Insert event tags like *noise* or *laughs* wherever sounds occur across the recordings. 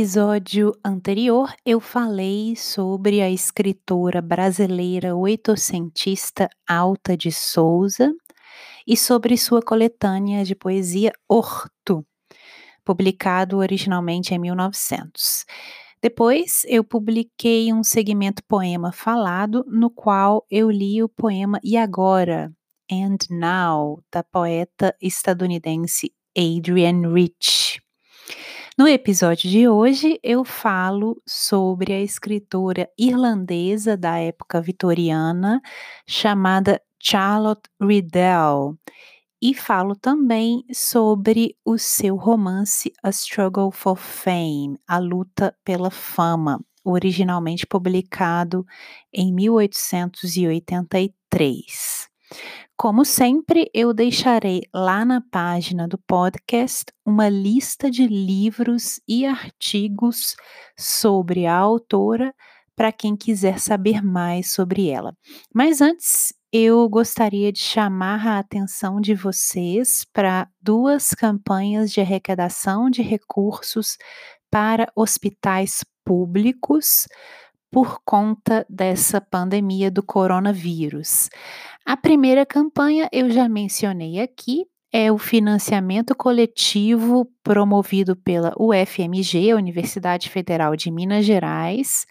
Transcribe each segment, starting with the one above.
Episódio anterior, eu falei sobre a escritora brasileira oitocentista Alta de Souza e sobre sua coletânea de poesia Horto, publicado originalmente em 1900. Depois, eu publiquei um segmento poema falado, no qual eu li o poema E Agora, And Now, da poeta estadunidense Adrienne Rich. No episódio de hoje, eu falo sobre a escritora irlandesa da época vitoriana, chamada Charlotte Riddell, e falo também sobre o seu romance A Struggle for Fame, A Luta pela Fama, originalmente publicado em 1883. Como sempre, eu deixarei lá na página do podcast uma lista de livros e artigos sobre a autora para quem quiser saber mais sobre ela. Mas antes, eu gostaria de chamar a atenção de vocês para duas campanhas de arrecadação de recursos para hospitais públicos por conta dessa pandemia do coronavírus. A primeira campanha eu já mencionei aqui, é o financiamento coletivo promovido pela UFMG, Universidade Federal de Minas Gerais,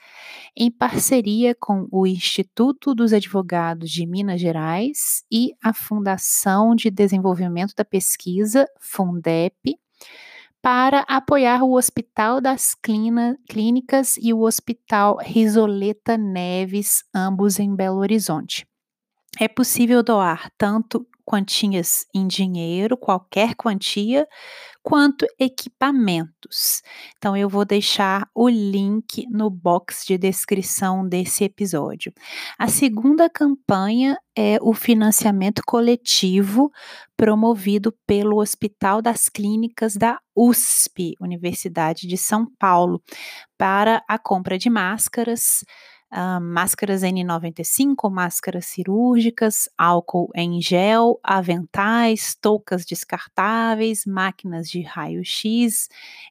em parceria com o Instituto dos Advogados de Minas Gerais e a Fundação de Desenvolvimento da Pesquisa, Fundep, para apoiar o Hospital das Clínicas e o Hospital Risoleta Neves, ambos em Belo Horizonte. É possível doar tanto quantias em dinheiro, qualquer quantia, quanto equipamentos. Então, eu vou deixar o link no box de descrição desse episódio. A segunda campanha é o financiamento coletivo promovido pelo Hospital das Clínicas da USP, Universidade de São Paulo, para a compra de máscaras uh, máscaras N95, máscaras cirúrgicas, álcool em gel, aventais, toucas descartáveis, máquinas de raio-x,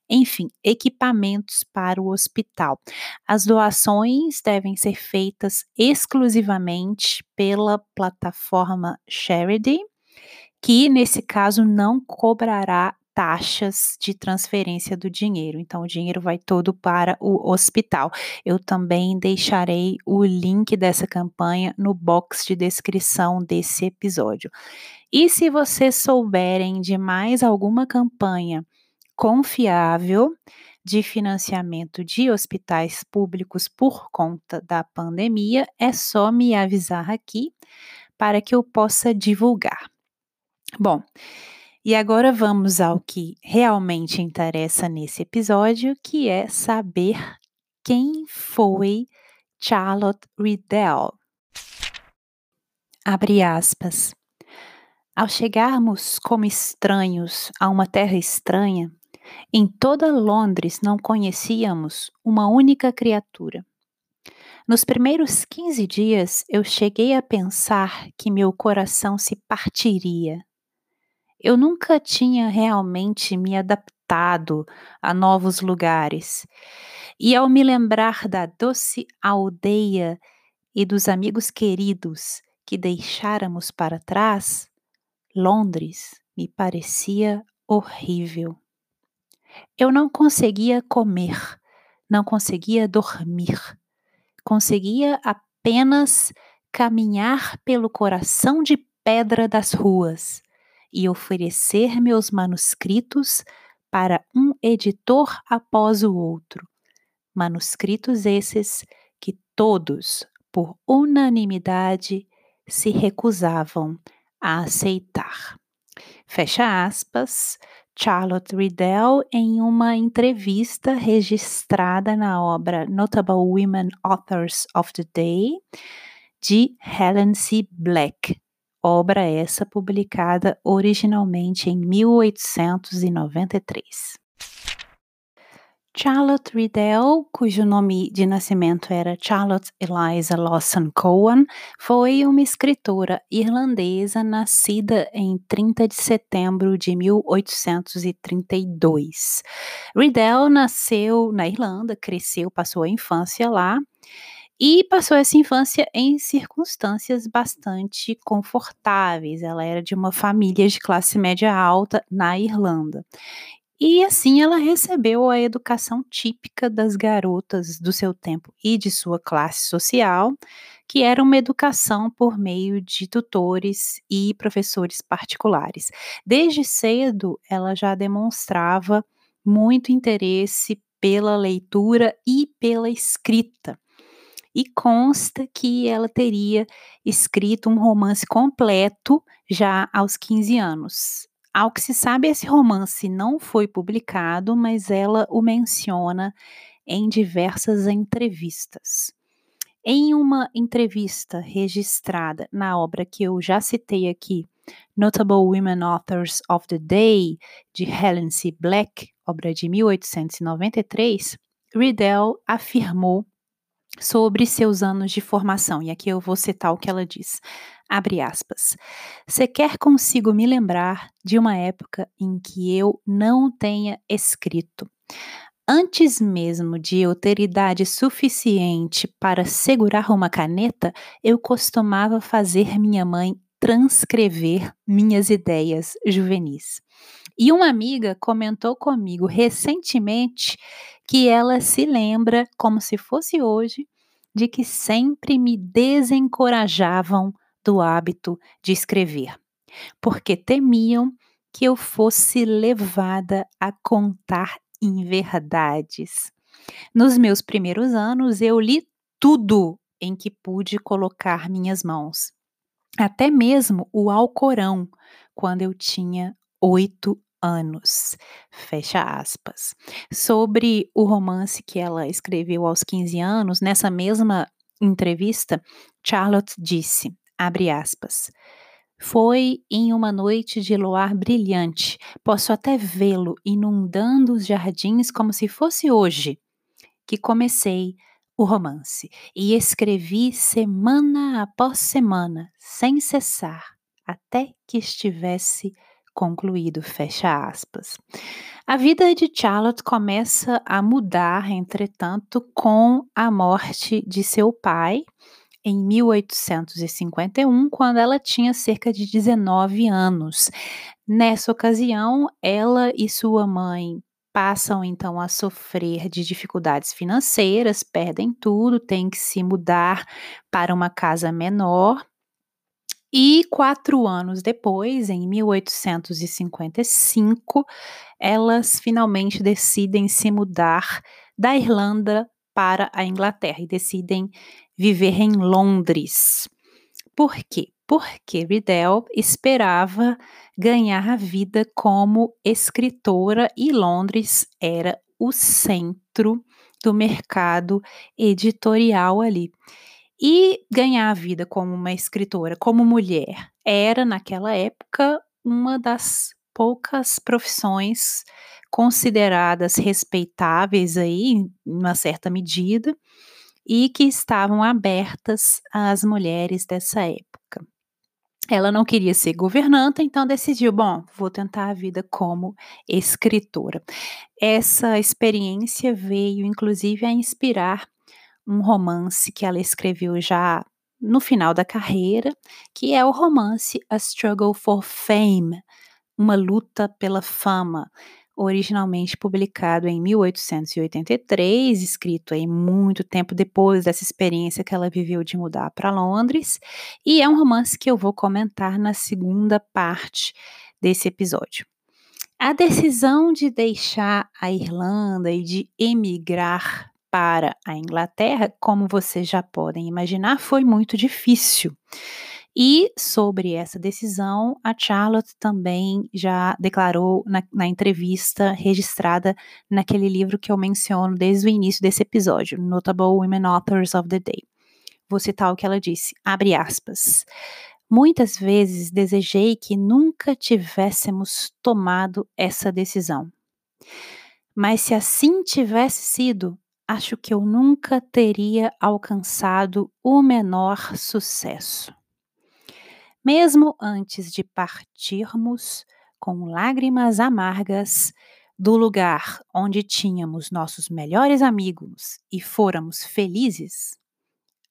enfim, equipamentos para o hospital. As doações devem ser feitas exclusivamente pela plataforma Charity, que nesse caso não cobrará taxas de transferência do dinheiro. Então, o dinheiro vai todo para o hospital. Eu também deixarei o link dessa campanha no box de descrição desse episódio. E se vocês souberem de mais alguma campanha confiável de financiamento de hospitais públicos por conta da pandemia, é só me avisar aqui para que eu possa divulgar. Bom, e agora vamos ao que realmente interessa nesse episódio, que é saber quem foi Charlotte Riddell. Abre aspas. Ao chegarmos como estranhos a uma terra estranha, em toda Londres não conhecíamos uma única criatura. Nos primeiros 15 dias eu cheguei a pensar que meu coração se partiria. Eu nunca tinha realmente me adaptado a novos lugares. E ao me lembrar da doce aldeia e dos amigos queridos que deixáramos para trás, Londres me parecia horrível. Eu não conseguia comer, não conseguia dormir, conseguia apenas caminhar pelo coração de pedra das ruas e oferecer meus manuscritos para um editor após o outro. Manuscritos esses que todos, por unanimidade, se recusavam a aceitar. Fecha aspas, Charlotte Riddell em uma entrevista registrada na obra Notable Women Authors of the Day, de Helen C. Black, obra essa publicada originalmente em 1893. Charlotte Riddell, cujo nome de nascimento era Charlotte Eliza Lawson Cowan, foi uma escritora irlandesa nascida em 30 de setembro de 1832. Riddell nasceu na Irlanda, cresceu, passou a infância lá e passou essa infância em circunstâncias bastante confortáveis. Ela era de uma família de classe média alta na Irlanda. E assim ela recebeu a educação típica das garotas do seu tempo e de sua classe social, que era uma educação por meio de tutores e professores particulares. Desde cedo, ela já demonstrava muito interesse pela leitura e pela escrita. E consta que ela teria escrito um romance completo já aos 15 anos. Ao que se sabe, esse romance não foi publicado, mas ela o menciona em diversas entrevistas. Em uma entrevista registrada na obra que eu já citei aqui, Notable Women Authors of the Day, de Helen C. Black, obra de 1893, Riddell afirmou sobre seus anos de formação, e aqui eu vou citar o que ela diz. Abre aspas. Sequer consigo me lembrar de uma época em que eu não tenha escrito. Antes mesmo de eu ter idade suficiente para segurar uma caneta, eu costumava fazer minha mãe transcrever minhas ideias juvenis. E uma amiga comentou comigo recentemente que ela se lembra, como se fosse hoje, de que sempre me desencorajavam do hábito de escrever, porque temiam que eu fosse levada a contar inverdades. Nos meus primeiros anos, eu li tudo em que pude colocar minhas mãos, até mesmo o Alcorão, quando eu tinha oito anos. Fecha aspas. Sobre o romance que ela escreveu aos 15 anos, nessa mesma entrevista, Charlotte disse: Abre aspas. Foi em uma noite de luar brilhante. Posso até vê-lo inundando os jardins como se fosse hoje, que comecei o romance e escrevi semana após semana, sem cessar, até que estivesse concluído, fecha aspas. A vida de Charlotte começa a mudar, entretanto, com a morte de seu pai, em 1851, quando ela tinha cerca de 19 anos. Nessa ocasião, ela e sua mãe passam então a sofrer de dificuldades financeiras, perdem tudo, têm que se mudar para uma casa menor. E quatro anos depois, em 1855, elas finalmente decidem se mudar da Irlanda para a Inglaterra e decidem viver em Londres. Por quê? Porque Riddell esperava ganhar a vida como escritora e Londres era o centro do mercado editorial ali. E ganhar a vida como uma escritora, como mulher, era naquela época uma das poucas profissões consideradas respeitáveis aí, em uma certa medida, e que estavam abertas às mulheres dessa época. Ela não queria ser governanta, então decidiu, bom, vou tentar a vida como escritora. Essa experiência veio inclusive a inspirar um romance que ela escreveu já no final da carreira, que é o romance A Struggle for Fame, uma luta pela fama, originalmente publicado em 1883, escrito aí muito tempo depois dessa experiência que ela viveu de mudar para Londres, e é um romance que eu vou comentar na segunda parte desse episódio. A decisão de deixar a Irlanda e de emigrar para a Inglaterra, como vocês já podem imaginar, foi muito difícil. E sobre essa decisão, a Charlotte também já declarou na, na, entrevista registrada naquele livro que eu menciono desde o início desse episódio, Notable Women Authors of the Day. Vou citar o que ela disse, abre aspas. Muitas vezes desejei que nunca tivéssemos tomado essa decisão. Mas se assim tivesse sido, acho que eu nunca teria alcançado o menor sucesso. Mesmo antes de partirmos, com lágrimas amargas, do lugar onde tínhamos nossos melhores amigos e fôramos felizes,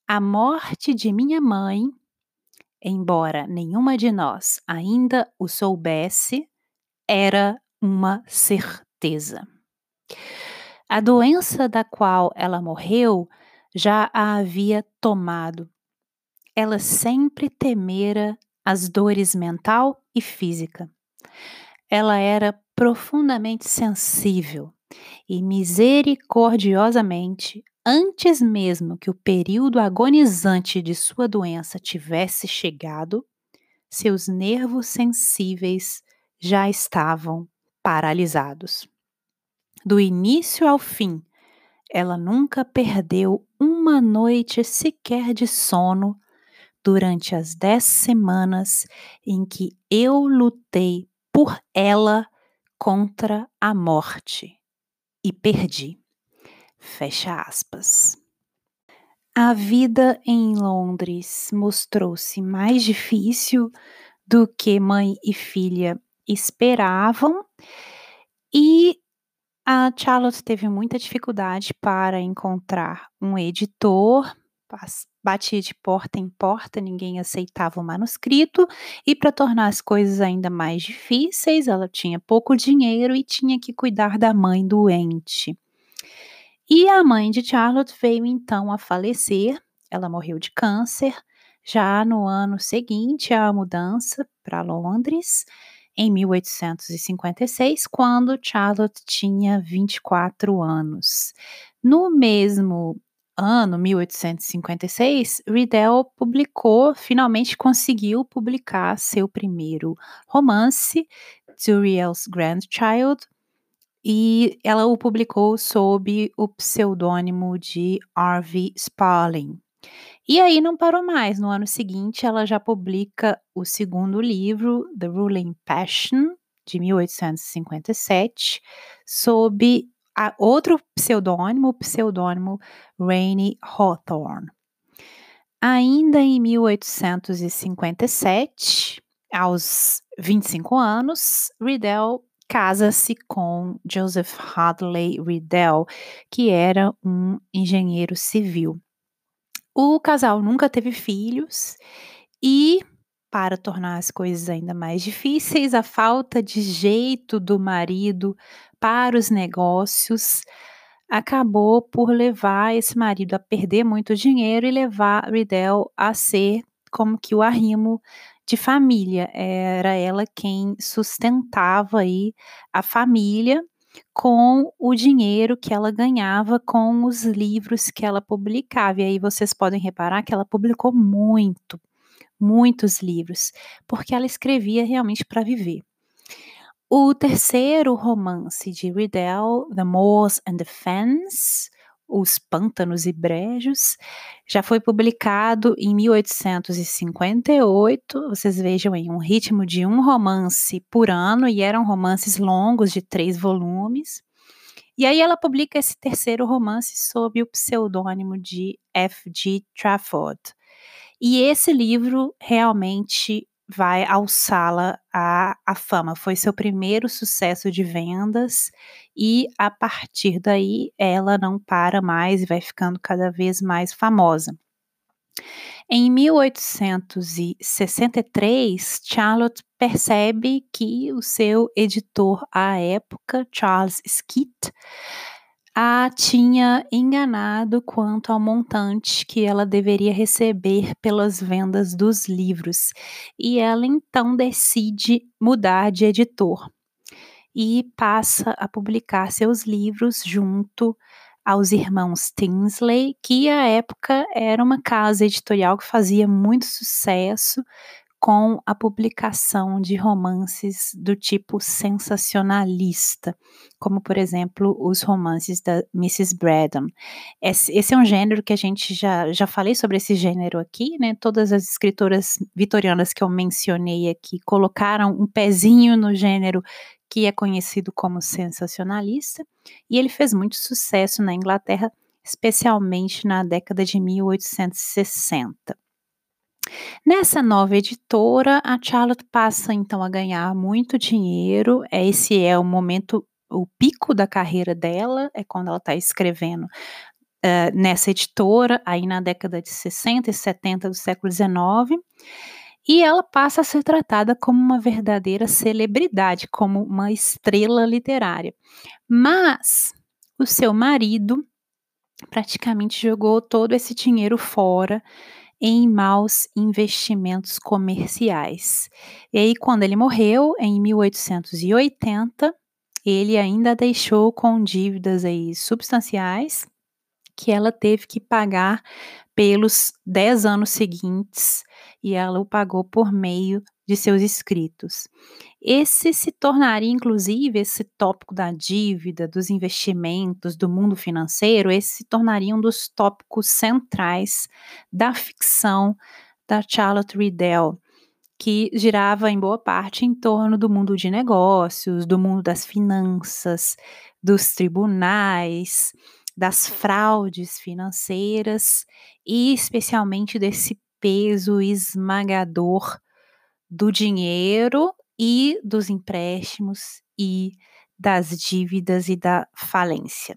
a morte de minha mãe, embora nenhuma de nós ainda o soubesse, era uma certeza. A doença da qual ela morreu já a havia tomado. Ela sempre temera as dores mental e física. Ela era profundamente sensível e misericordiosamente, antes mesmo que o período agonizante de sua doença tivesse chegado, seus nervos sensíveis já estavam paralisados. Do início ao fim, ela nunca perdeu uma noite sequer de sono durante as dez semanas em que eu lutei por ela contra a morte e perdi. Fecha aspas. A vida em Londres mostrou-se mais difícil do que mãe e filha esperavam e a Charlotte teve muita dificuldade para encontrar um editor batia de porta em porta, ninguém aceitava o manuscrito, e para tornar as coisas ainda mais difíceis, ela tinha pouco dinheiro e tinha que cuidar da mãe doente. E a mãe de Charlotte veio então a falecer, ela morreu de câncer, já no ano seguinte à mudança para Londres, em 1856, quando Charlotte tinha 24 anos. No mesmo ano, 1856, Riddell publicou, finalmente conseguiu publicar seu primeiro romance, Turiel's Grandchild, e ela o publicou sob o pseudônimo de R.V. Sparling. E aí não parou mais. No ano seguinte, ela já publica o segundo livro, The Ruling Passion, de 1857, sob a outro pseudônimo, o pseudônimo Rainey Hawthorne. Ainda em 1857, aos 25 anos, Riddell casa-se com Joseph Hadley Riddell, que era um engenheiro civil. O casal nunca teve filhos e, para tornar as coisas ainda mais difíceis, a falta de jeito do marido para os negócios acabou por levar esse marido a perder muito dinheiro e levar Riddell a ser como que o arrimo de família. Era ela quem sustentava aí a família com o dinheiro que ela ganhava com os livros que ela publicava. E aí vocês podem reparar que ela publicou muito, muitos livros, porque ela escrevia realmente para viver. O terceiro romance de Riddell, The Moors and the Fens, Os Pântanos e Brejos, já foi publicado em 1858. Vocês vejam aí, um ritmo de um romance por ano, e eram romances longos de três volumes. E aí ela publica esse terceiro romance sob o pseudônimo de F.G. Trafford. E esse livro realmente vai alçá-la à, à fama. Foi seu primeiro sucesso de vendas e a partir daí ela não para mais e vai ficando cada vez mais famosa. Em 1863, Charlotte percebe que o seu editor à época, Charles Skitt, a tinha enganado quanto ao montante que ela deveria receber pelas vendas dos livros, e ela então decide mudar de editor e passa a publicar seus livros junto aos irmãos Tinsley, que à época era uma casa editorial que fazia muito sucesso com a publicação de romances do tipo sensacionalista, como por exemplo os romances da Mrs. Braddon. Esse, é um gênero que a gente já, já falei sobre esse gênero aqui, né? Todas as escritoras vitorianas que eu mencionei aqui colocaram um pezinho no gênero que é conhecido como sensacionalista, e ele fez muito sucesso na Inglaterra, especialmente na década de 1860. Nessa nova editora, a Charlotte passa então a ganhar muito dinheiro. Esse é o momento, o pico da carreira dela, é quando ela está escrevendo uh, nessa editora, aí na década de 60 e 70 do século XIX. E ela passa a ser tratada como uma verdadeira celebridade, como uma estrela literária. Mas o seu marido praticamente jogou todo esse dinheiro fora em maus investimentos comerciais. E aí, quando ele morreu, em 1880, ele ainda deixou com dívidas aí substanciais que ela teve que pagar pelos 10 anos seguintes e ela o pagou por meio de seus escritos. Esse se tornaria, inclusive, esse tópico da dívida, dos investimentos, do mundo financeiro, esse se tornaria um dos tópicos centrais da ficção da Charlotte Riddell, que girava em boa parte em torno do mundo de negócios, do mundo das finanças, dos tribunais, das fraudes financeiras e especialmente desse peso esmagador do dinheiro e dos empréstimos e das dívidas e da falência.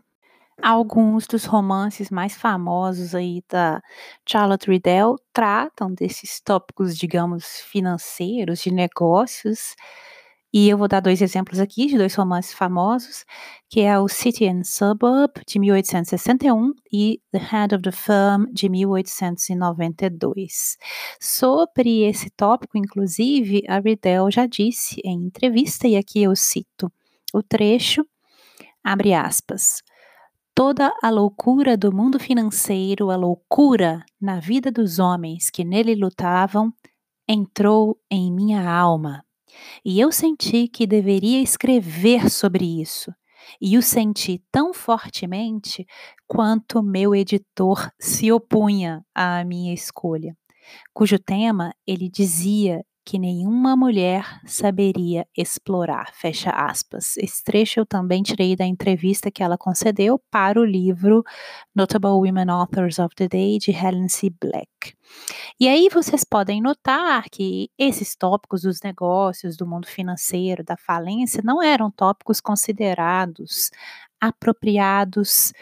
Alguns dos romances mais famosos aí da Charlotte Riddell tratam desses tópicos, digamos, financeiros, de negócios, e eu vou dar dois exemplos aqui de dois romances famosos, que é o City and Suburb, de 1861, e The Head of the Firm, de 1892. Sobre esse tópico, inclusive, a Riddell já disse em entrevista, e aqui eu cito o trecho, abre aspas, toda a loucura do mundo financeiro, a loucura na vida dos homens que nele lutavam, entrou em minha alma e eu senti que deveria escrever sobre isso. E o senti tão fortemente quanto meu editor se opunha à minha escolha, cujo tema ele dizia que nenhuma mulher saberia explorar. Fecha aspas. Esse trecho eu também tirei da entrevista que ela concedeu para o livro Notable Women Authors of the Day de Helen C. Black. E aí vocês podem notar que esses tópicos dos negócios, do mundo financeiro, da falência, não eram tópicos considerados apropriados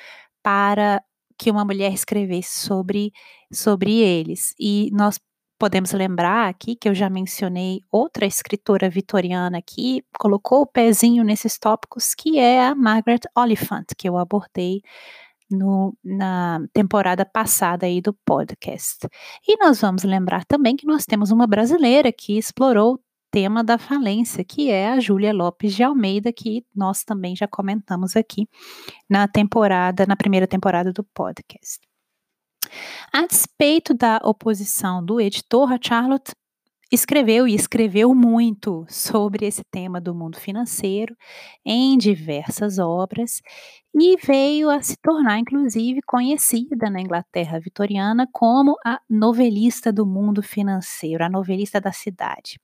para que uma mulher escrevesse sobre, sobre eles. E nós podemos lembrar aqui que eu já mencionei outra escritora vitoriana que colocou o pezinho nesses tópicos, que é a Margaret Oliphant, que eu abordei no, na temporada passada aí do podcast. E nós vamos lembrar também que nós temos uma brasileira que explorou o tema da falência, que é a Júlia Lopes de Almeida, que nós também já comentamos aqui na temporada, na primeira temporada do podcast. A despeito da oposição do editor, a Charlotte escreveu e escreveu muito sobre esse tema do mundo financeiro em diversas obras e veio a se tornar, inclusive, conhecida na Inglaterra vitoriana como a novelista do mundo financeiro, a novelista da cidade.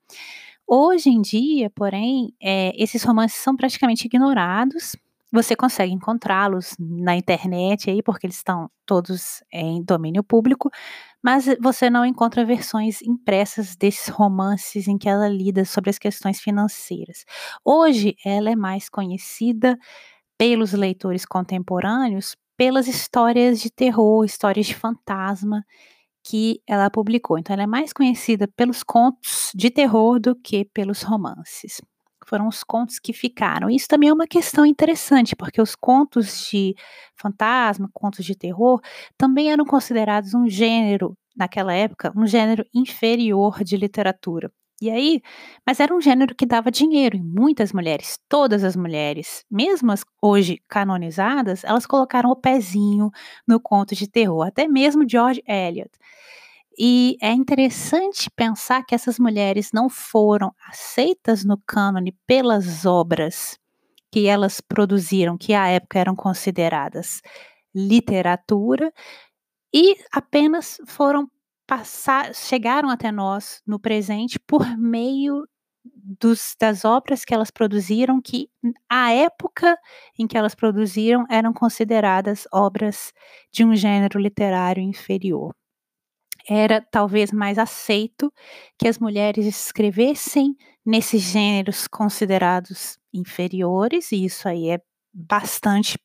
Hoje em dia, porém, é, esses romances são praticamente ignorados você consegue encontrá-los na internet aí, porque eles estão todos em domínio público, mas você não encontra versões impressas desses romances em que ela lida sobre as questões financeiras. Hoje, ela é mais conhecida pelos leitores contemporâneos pelas histórias de terror, histórias de fantasma que ela publicou. Então, ela é mais conhecida pelos contos de terror do que pelos romances foram os contos que ficaram. Isso também é uma questão interessante, porque os contos de fantasma, contos de terror, também eram considerados um gênero, naquela época, um gênero inferior de literatura. E aí, mas era um gênero que dava dinheiro em muitas mulheres, todas as mulheres, mesmo as hoje canonizadas, elas colocaram o pezinho no conto de terror, até mesmo George Eliot. E é interessante pensar que essas mulheres não foram aceitas no cânone pelas obras que elas produziram, que à época eram consideradas literatura, e apenas foram passar, chegaram até nós no presente por meio dos, das obras que elas produziram, que à época em que elas produziram eram consideradas obras de um gênero literário inferior era talvez mais aceito que as mulheres escrevessem nesses gêneros considerados inferiores, e isso aí é bastante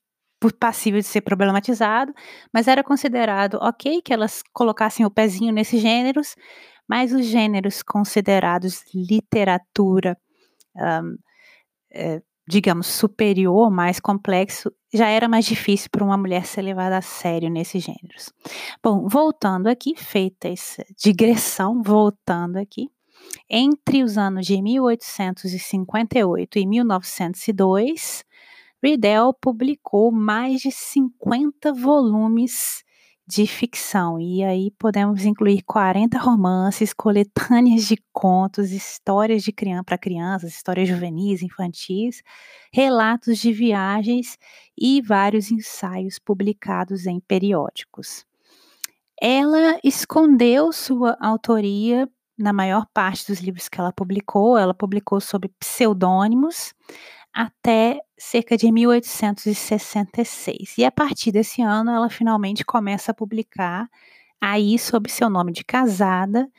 passível de ser problematizado, mas era considerado ok que elas colocassem o pezinho nesses gêneros, mas os gêneros considerados literatura um, é, digamos, superior, mais complexo, já era mais difícil para uma mulher ser levada a sério nesses gêneros. Bom, voltando aqui, feita essa digressão, voltando aqui, entre os anos de 1858 e 1902, Riddell publicou mais de 50 volumes de ficção. E aí podemos incluir 40 romances, coletâneas *laughs* de contos, histórias de criança para crianças, histórias juvenis, infantis, relatos de viagens e vários ensaios publicados em periódicos. Ela escondeu sua autoria na maior parte dos livros que ela publicou, ela publicou sob pseudônimos até cerca de 1866. E a partir desse ano, ela finalmente começa a publicar aí sob seu nome de casada,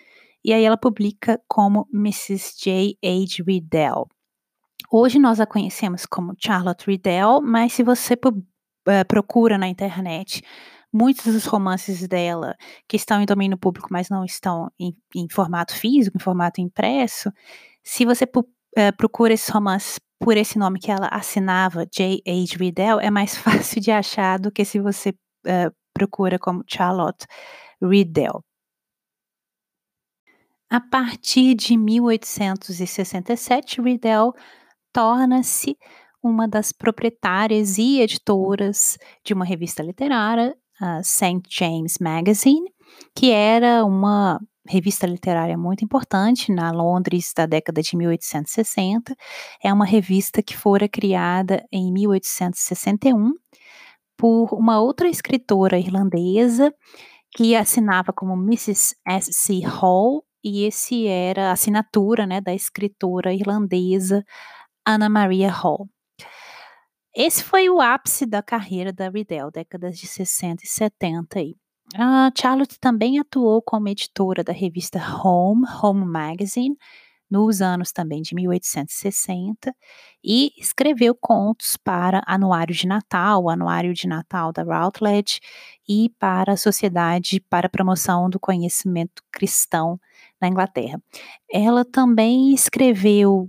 e aí ela publica como Mrs. J. H. Riddell. Hoje nós a conhecemos como Charlotte Riddell, mas se você uh, procura na internet muitos dos romances dela que estão em domínio público, mas não estão em, em formato físico, em formato impresso, se você uh, procura esses romances por esse nome que ela assinava, J.H. Riddell, é mais *laughs* fácil de achar do que se você uh, procura como Charlotte Riddell. A partir de 1867, Riddell torna-se uma das proprietárias e editoras de uma revista literária, a St. James Magazine, que era uma revista literária muito importante na Londres da década de 1860. É uma revista que fora criada em 1861 por uma outra escritora irlandesa que assinava como Mrs. S.C. Hall, e esse era a assinatura né, da escritora irlandesa Anna Maria Hall. Esse foi o ápice da carreira da Riddell, décadas de 60 e 70. Aí. A Charlotte também atuou como editora da revista Home, Home Magazine, nos anos também de 1860 e escreveu contos para Anuário de Natal, o Anuário de Natal da Routledge e para a Sociedade para a Promoção do Conhecimento Cristão na Inglaterra. Ela também escreveu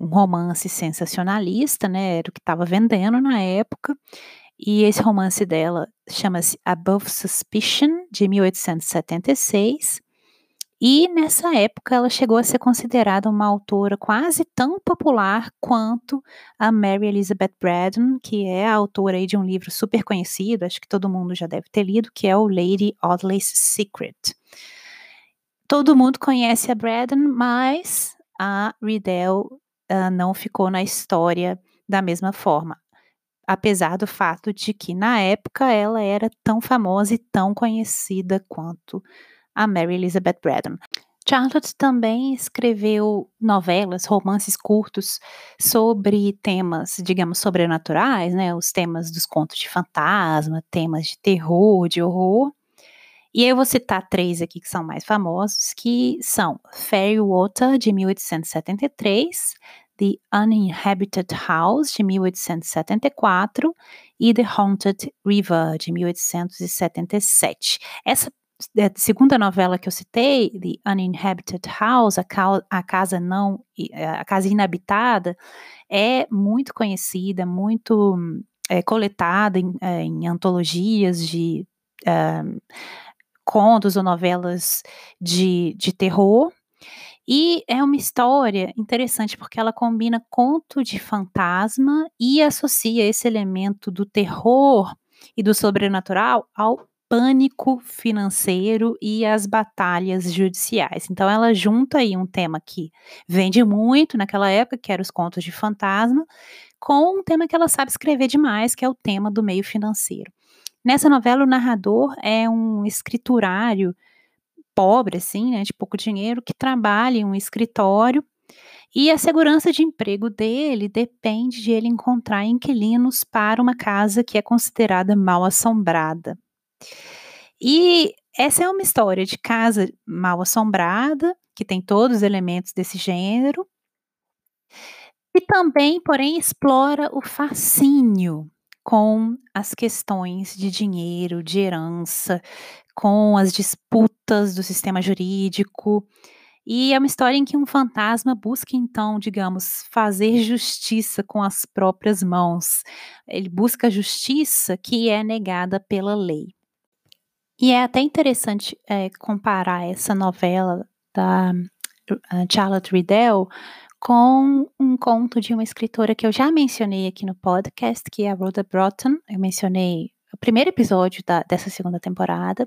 um romance sensacionalista, né, era o que estava vendendo na época, e esse romance dela chama-se Above Suspicion, de 1876. E nessa época ela chegou a ser considerada uma autora quase tão popular quanto a Mary Elizabeth Braddon, que é a autora de um livro super conhecido, acho que todo mundo já deve ter lido, que é o Lady Audley's Secret. Todo mundo conhece a Braddon, mas a Riddell uh, não ficou na história da mesma forma apesar do fato de que na época ela era tão famosa e tão conhecida quanto a Mary Elizabeth Braddon. Charlotte também escreveu novelas, romances curtos sobre temas, digamos, sobrenaturais, né? Os temas dos contos de fantasma, temas de terror, de horror. E eu vou citar três aqui que são mais famosos, que são Fairy Water, de 1873, The Uninhabited House, de 1874, e The Haunted River, de 1877. Essa é, segunda novela que eu citei, The Uninhabited House, a, a, casa não, é, a casa inabitada, é muito conhecida, muito é, coletada em, é, em, antologias de é, contos ou novelas de, de terror. E é uma história interessante porque ela combina conto de fantasma e associa esse elemento do terror e do sobrenatural ao pânico financeiro e às batalhas judiciais. Então ela junta aí um tema que vende muito naquela época, que era os contos de fantasma, com um tema que ela sabe escrever demais, que é o tema do meio financeiro. Nessa novela, o narrador é um escriturário pobre, assim, né, de pouco dinheiro, que trabalha em um escritório e a segurança de emprego dele depende de ele encontrar inquilinos para uma casa que é considerada mal assombrada. E essa é uma história de casa mal assombrada, que tem todos os elementos desse gênero, e também, porém, explora o fascínio com as questões de dinheiro, de herança, com as disputas do sistema jurídico. E é uma história em que um fantasma busca, então, digamos, fazer justiça com as próprias mãos. Ele busca a justiça que é negada pela lei. E é até interessante é, comparar essa novela da uh, Charlotte Riddell com um conto de uma escritora que eu já mencionei aqui no podcast, que é a Rhoda Broughton. Eu mencionei o primeiro episódio da, dessa segunda temporada.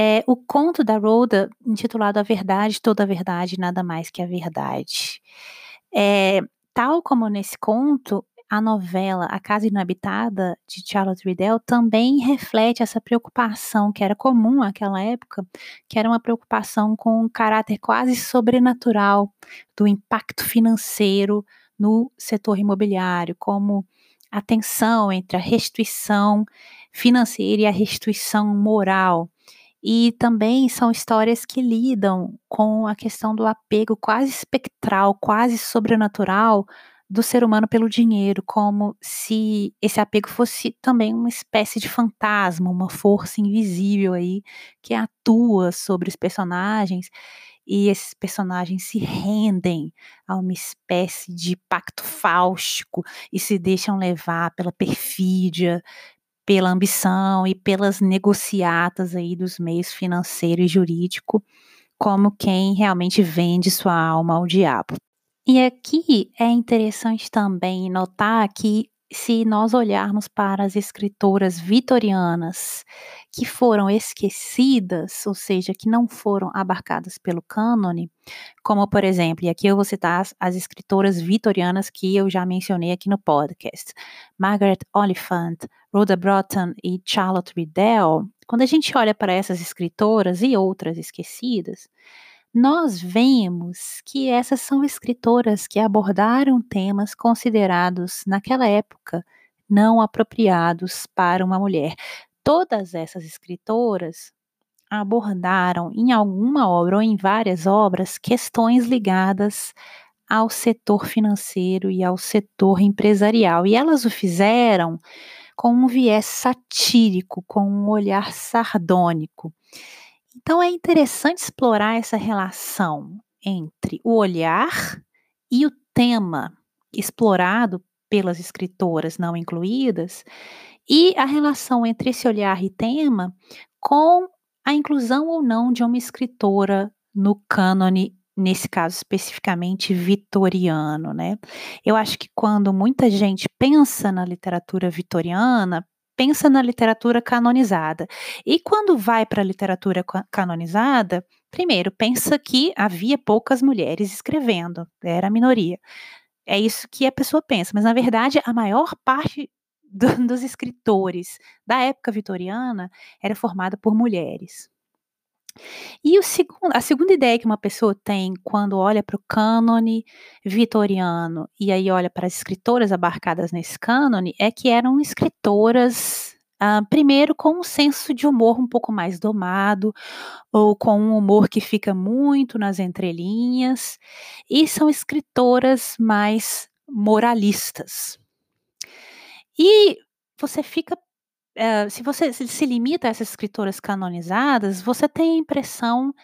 É o conto da Rhoda, intitulado A Verdade, Toda a Verdade, Nada Mais que a Verdade. É, tal como nesse conto, a novela A Casa Inabitada, de Charlotte Riddell, também reflete essa preocupação que era comum naquela época, que era uma preocupação com um caráter quase sobrenatural do impacto financeiro no setor imobiliário, como a tensão entre a restituição financeira e a restituição moral. E também são histórias que lidam com a questão do apego quase espectral, quase sobrenatural do ser humano pelo dinheiro, como se esse apego fosse também uma espécie de fantasma, uma força invisível aí que atua sobre os personagens e esses personagens se rendem a uma espécie de pacto fáustico e se deixam levar pela perfídia, pela ambição e pelas negociatas aí dos meios financeiro e jurídico, como quem realmente vende sua alma ao diabo. E aqui é interessante também notar que se nós olharmos para as escritoras vitorianas que foram esquecidas, ou seja, que não foram abarcadas pelo cânone, como por exemplo, e aqui eu vou citar as, as escritoras vitorianas que eu já mencionei aqui no podcast, Margaret Oliphant, Rhoda Broughton e Charlotte Riddell, quando a gente olha para essas escritoras e outras esquecidas, nós vemos que essas são escritoras que abordaram temas considerados, naquela época, não apropriados para uma mulher. Todas essas escritoras, abordaram em alguma obra ou em várias obras questões ligadas ao setor financeiro e ao setor empresarial. E elas o fizeram com um viés satírico, com um olhar sardônico. Então é interessante explorar essa relação entre o olhar e o tema explorado pelas escritoras não incluídas e a relação entre esse olhar e tema com a inclusão ou não de uma escritora no cânone nesse caso especificamente vitoriano, né? Eu acho que quando muita gente pensa na literatura vitoriana, pensa na literatura canonizada. E quando vai para a literatura canonizada, primeiro pensa que havia poucas mulheres escrevendo, era a minoria. É isso que a pessoa pensa, mas na verdade a maior parte do, dos escritores da época vitoriana era formada por mulheres. E segundo, a segunda ideia que uma pessoa tem quando olha para o cânone vitoriano e aí olha para as escritoras abarcadas nesse cânone é que eram escritoras, ah, primeiro, com um senso de humor um pouco mais domado, ou com um humor que fica muito nas entrelinhas, e são escritoras mais moralistas. E você fica uh, se você se limita a essas escritoras canonizadas, você tem a impressão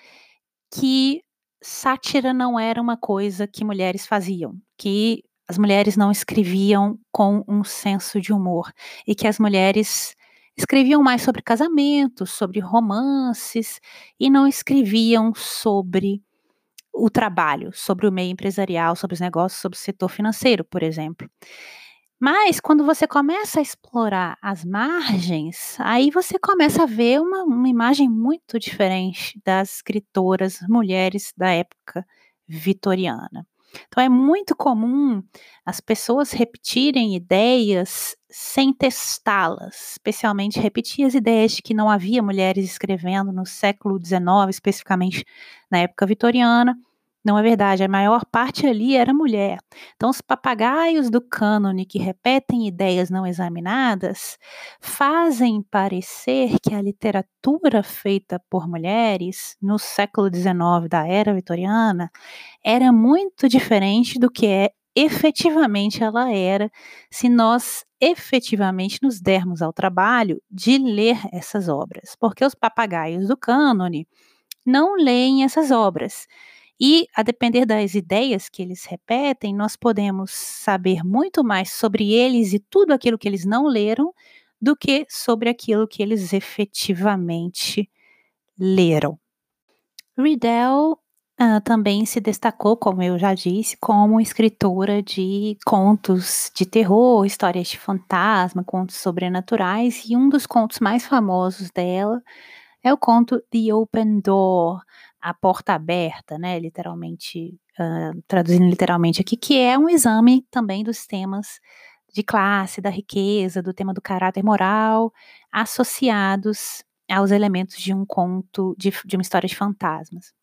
que sátira não era uma coisa que mulheres faziam, que as mulheres não escreviam com um senso de humor e que as mulheres escreviam mais sobre casamentos, sobre romances e não escreviam sobre o trabalho, sobre o meio empresarial, sobre os negócios, sobre o setor financeiro, por exemplo. Mas quando você começa a explorar as margens, aí você começa a ver uma, uma imagem muito diferente das escritoras mulheres da época vitoriana. Então é muito comum as pessoas repetirem ideias sem testá-las, especialmente repetir as ideias de que não havia mulheres escrevendo no século XIX, especificamente na época vitoriana, não é verdade, a maior parte ali era mulher. Então, os papagaios do cânone que repetem ideias não examinadas fazem parecer que a literatura feita por mulheres no século XIX da era vitoriana era muito diferente do que é efetivamente ela era, se nós efetivamente nos dermos ao trabalho de ler essas obras, porque os papagaios do cânone não leem essas obras. E, a depender das ideias que eles repetem, nós podemos saber muito mais sobre eles e tudo aquilo que eles não leram do que sobre aquilo que eles efetivamente leram. Riddell uh, também se destacou, como eu já disse, como escritora de contos de terror, histórias de fantasma, contos sobrenaturais, e um dos contos mais famosos dela é o conto The Open Door, a porta aberta, né, literalmente, uh, traduzindo literalmente aqui, que é um exame também dos temas de classe, da riqueza, do tema do caráter moral, associados aos elementos de um conto, de, de uma história de fantasmas.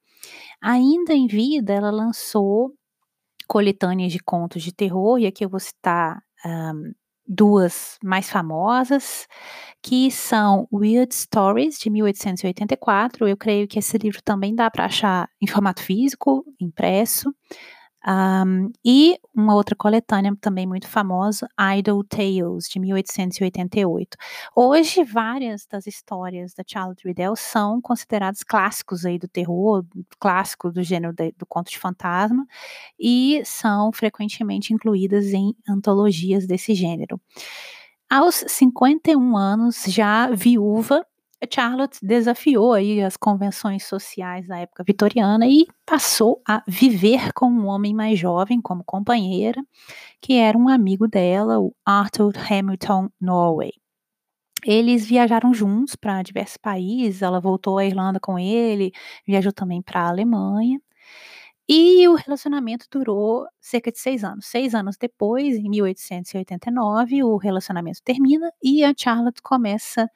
Ainda em vida, ela lançou coletâneas de contos de terror, e aqui eu vou citar um, duas mais famosas, que são Weird Stories, de 1884. Eu creio que esse livro também dá para achar em formato físico, impresso. Um, e uma outra coletânea também muito famosa, Idle Tales, de 1888. Hoje, várias das histórias da Charlotte Riddell são consideradas clássicos aí do terror, clássicos do gênero de, do conto de fantasma, e são frequentemente incluídas em antologias desse gênero. Aos 51 anos, já viúva, Charlotte desafiou aí as convenções sociais da época vitoriana e passou a viver com um homem mais jovem como companheira, que era um amigo dela, o Arthur Hamilton Norway. Eles viajaram juntos para diversos países, ela voltou à Irlanda com ele, viajou também para a Alemanha. E o relacionamento durou cerca de seis anos. Seis anos depois, em 1889, o relacionamento termina e a Charlotte começa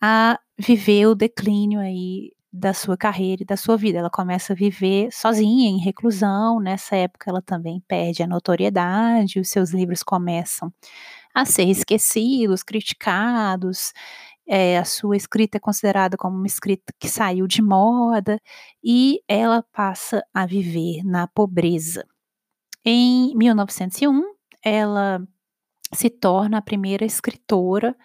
a viver o declínio aí da sua carreira e da sua vida. Ela começa a viver sozinha, em reclusão. Nessa época, ela também perde a notoriedade, os seus livros começam a ser esquecidos, criticados. É, a sua escrita é considerada como uma escrita que saiu de moda e ela passa a viver na pobreza. Em 1901, ela se torna a primeira escritora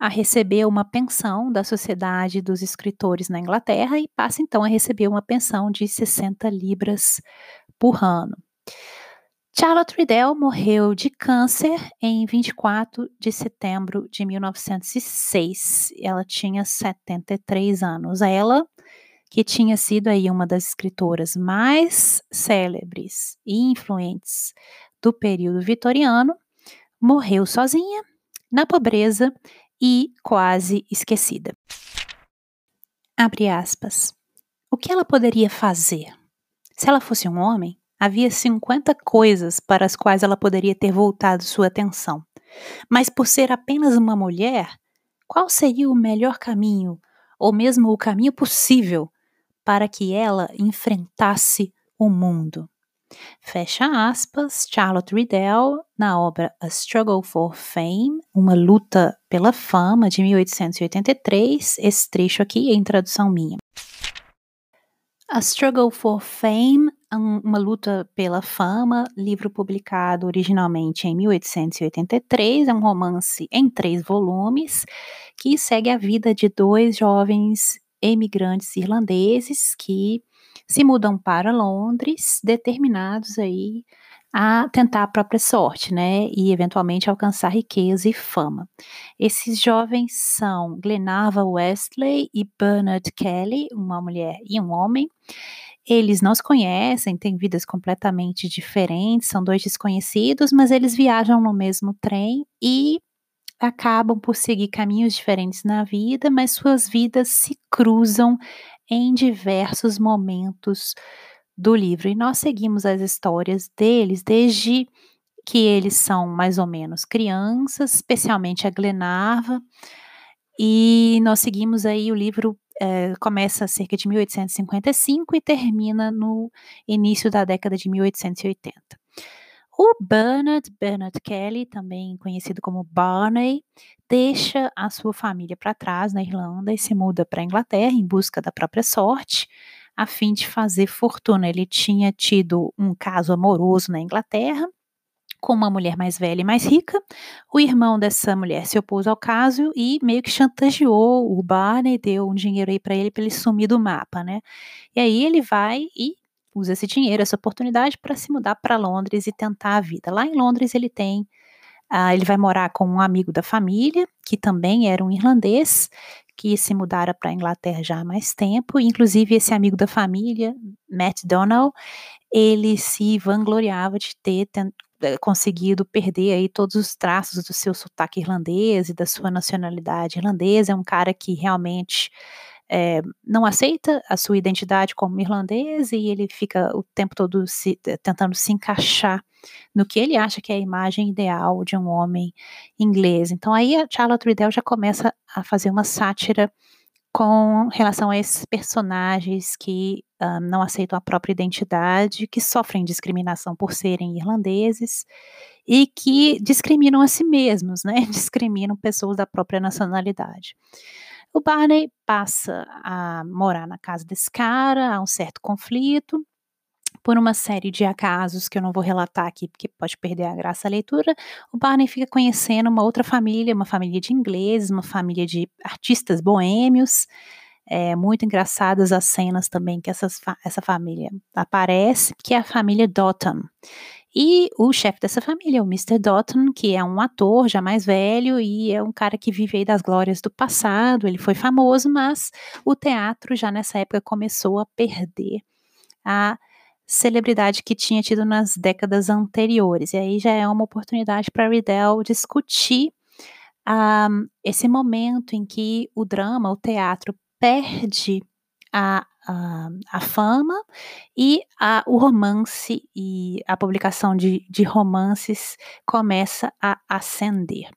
a receber uma pensão da Sociedade dos Escritores na Inglaterra e passa então a receber uma pensão de 60 libras por ano. Charlotte Riddell morreu de câncer em 24 de setembro de 1906. Ela tinha 73 anos. Ela, que tinha sido aí uma das escritoras mais célebres e influentes do período vitoriano, morreu sozinha, na pobreza e quase esquecida. Abre aspas. O que ela poderia fazer? Se ela fosse um homem, havia 50 coisas para as quais ela poderia ter voltado sua atenção. Mas por ser apenas uma mulher, qual seria o melhor caminho, ou mesmo o caminho possível, para que ela enfrentasse o mundo? Fecha aspas, Charlotte Riddell, na obra A Struggle for Fame, Uma Luta pela Fama, de 1883. Esse trecho aqui é em tradução minha. A Struggle for Fame, Uma Luta pela Fama, livro publicado originalmente em 1883, é um romance em três volumes que segue a vida de dois jovens emigrantes irlandeses que se mudam para Londres, determinados aí a tentar a própria sorte, né, e eventualmente alcançar riqueza e fama. Esses jovens são Glenarva Westley e Bernard Kelly, uma mulher e um homem. Eles não se conhecem, têm vidas completamente diferentes, são dois desconhecidos, mas eles viajam no mesmo trem e acabam por seguir caminhos diferentes na vida, mas suas vidas se cruzam em diversos momentos do livro. E nós seguimos as histórias deles desde que eles são mais ou menos crianças, especialmente a Glenarva, e nós seguimos aí o livro é, começa cerca de 1855 e termina no início da década de 1880. O Bernard, Bernard Kelly, também conhecido como Barney, deixa a sua família para trás na Irlanda e se muda para a Inglaterra em busca da própria sorte, a fim de fazer fortuna. Ele tinha tido um caso amoroso na Inglaterra com uma mulher mais velha e mais rica. O irmão dessa mulher se opôs ao caso e meio que chantageou o Barney, deu um dinheiro aí para ele para ele sumir do mapa, né? E aí ele vai e usa esse dinheiro, essa oportunidade para se mudar para Londres e tentar a vida. Lá em Londres ele tem, uh, ele vai morar com um amigo da família, que também era um irlandês, que se mudara para a Inglaterra já há mais tempo. Inclusive esse amigo da família, Matt Donald, ele se vangloriava de ter eh, conseguido perder aí todos os traços do seu sotaque irlandês e da sua nacionalidade irlandesa. É um cara que realmente é, não aceita a sua identidade como irlandês e ele fica o tempo todo se, eh, tentando se encaixar no que ele acha que é a imagem ideal de um homem inglês. Então aí a Charlotte Riddell já começa a fazer uma sátira com relação a esses personagens que uh, não aceitam a própria identidade, que sofrem discriminação por serem irlandeses e que discriminam a si mesmos, né? *laughs* Discriminam pessoas da própria nacionalidade. O Barney passa a morar na casa desse cara, há um certo conflito, por uma série de acasos que eu não vou relatar aqui, porque pode perder a graça da leitura, o Barney fica conhecendo uma outra família, uma família de ingleses, uma família de artistas boêmios. É muito engraçadas as cenas também que essas, essa família aparece, que é a família Dotton. E o chefe dessa família é o Mr. Dotton, que é um ator já mais velho e é um cara que vive aí das glórias do passado. Ele foi famoso, mas o teatro já nessa época começou a perder a celebridade que tinha tido nas décadas anteriores. E aí já é uma oportunidade para Riddell discutir um, esse momento em que o drama, o teatro, perde a, a, a fama e a, o romance e a publicação de, de romances começa a ascender.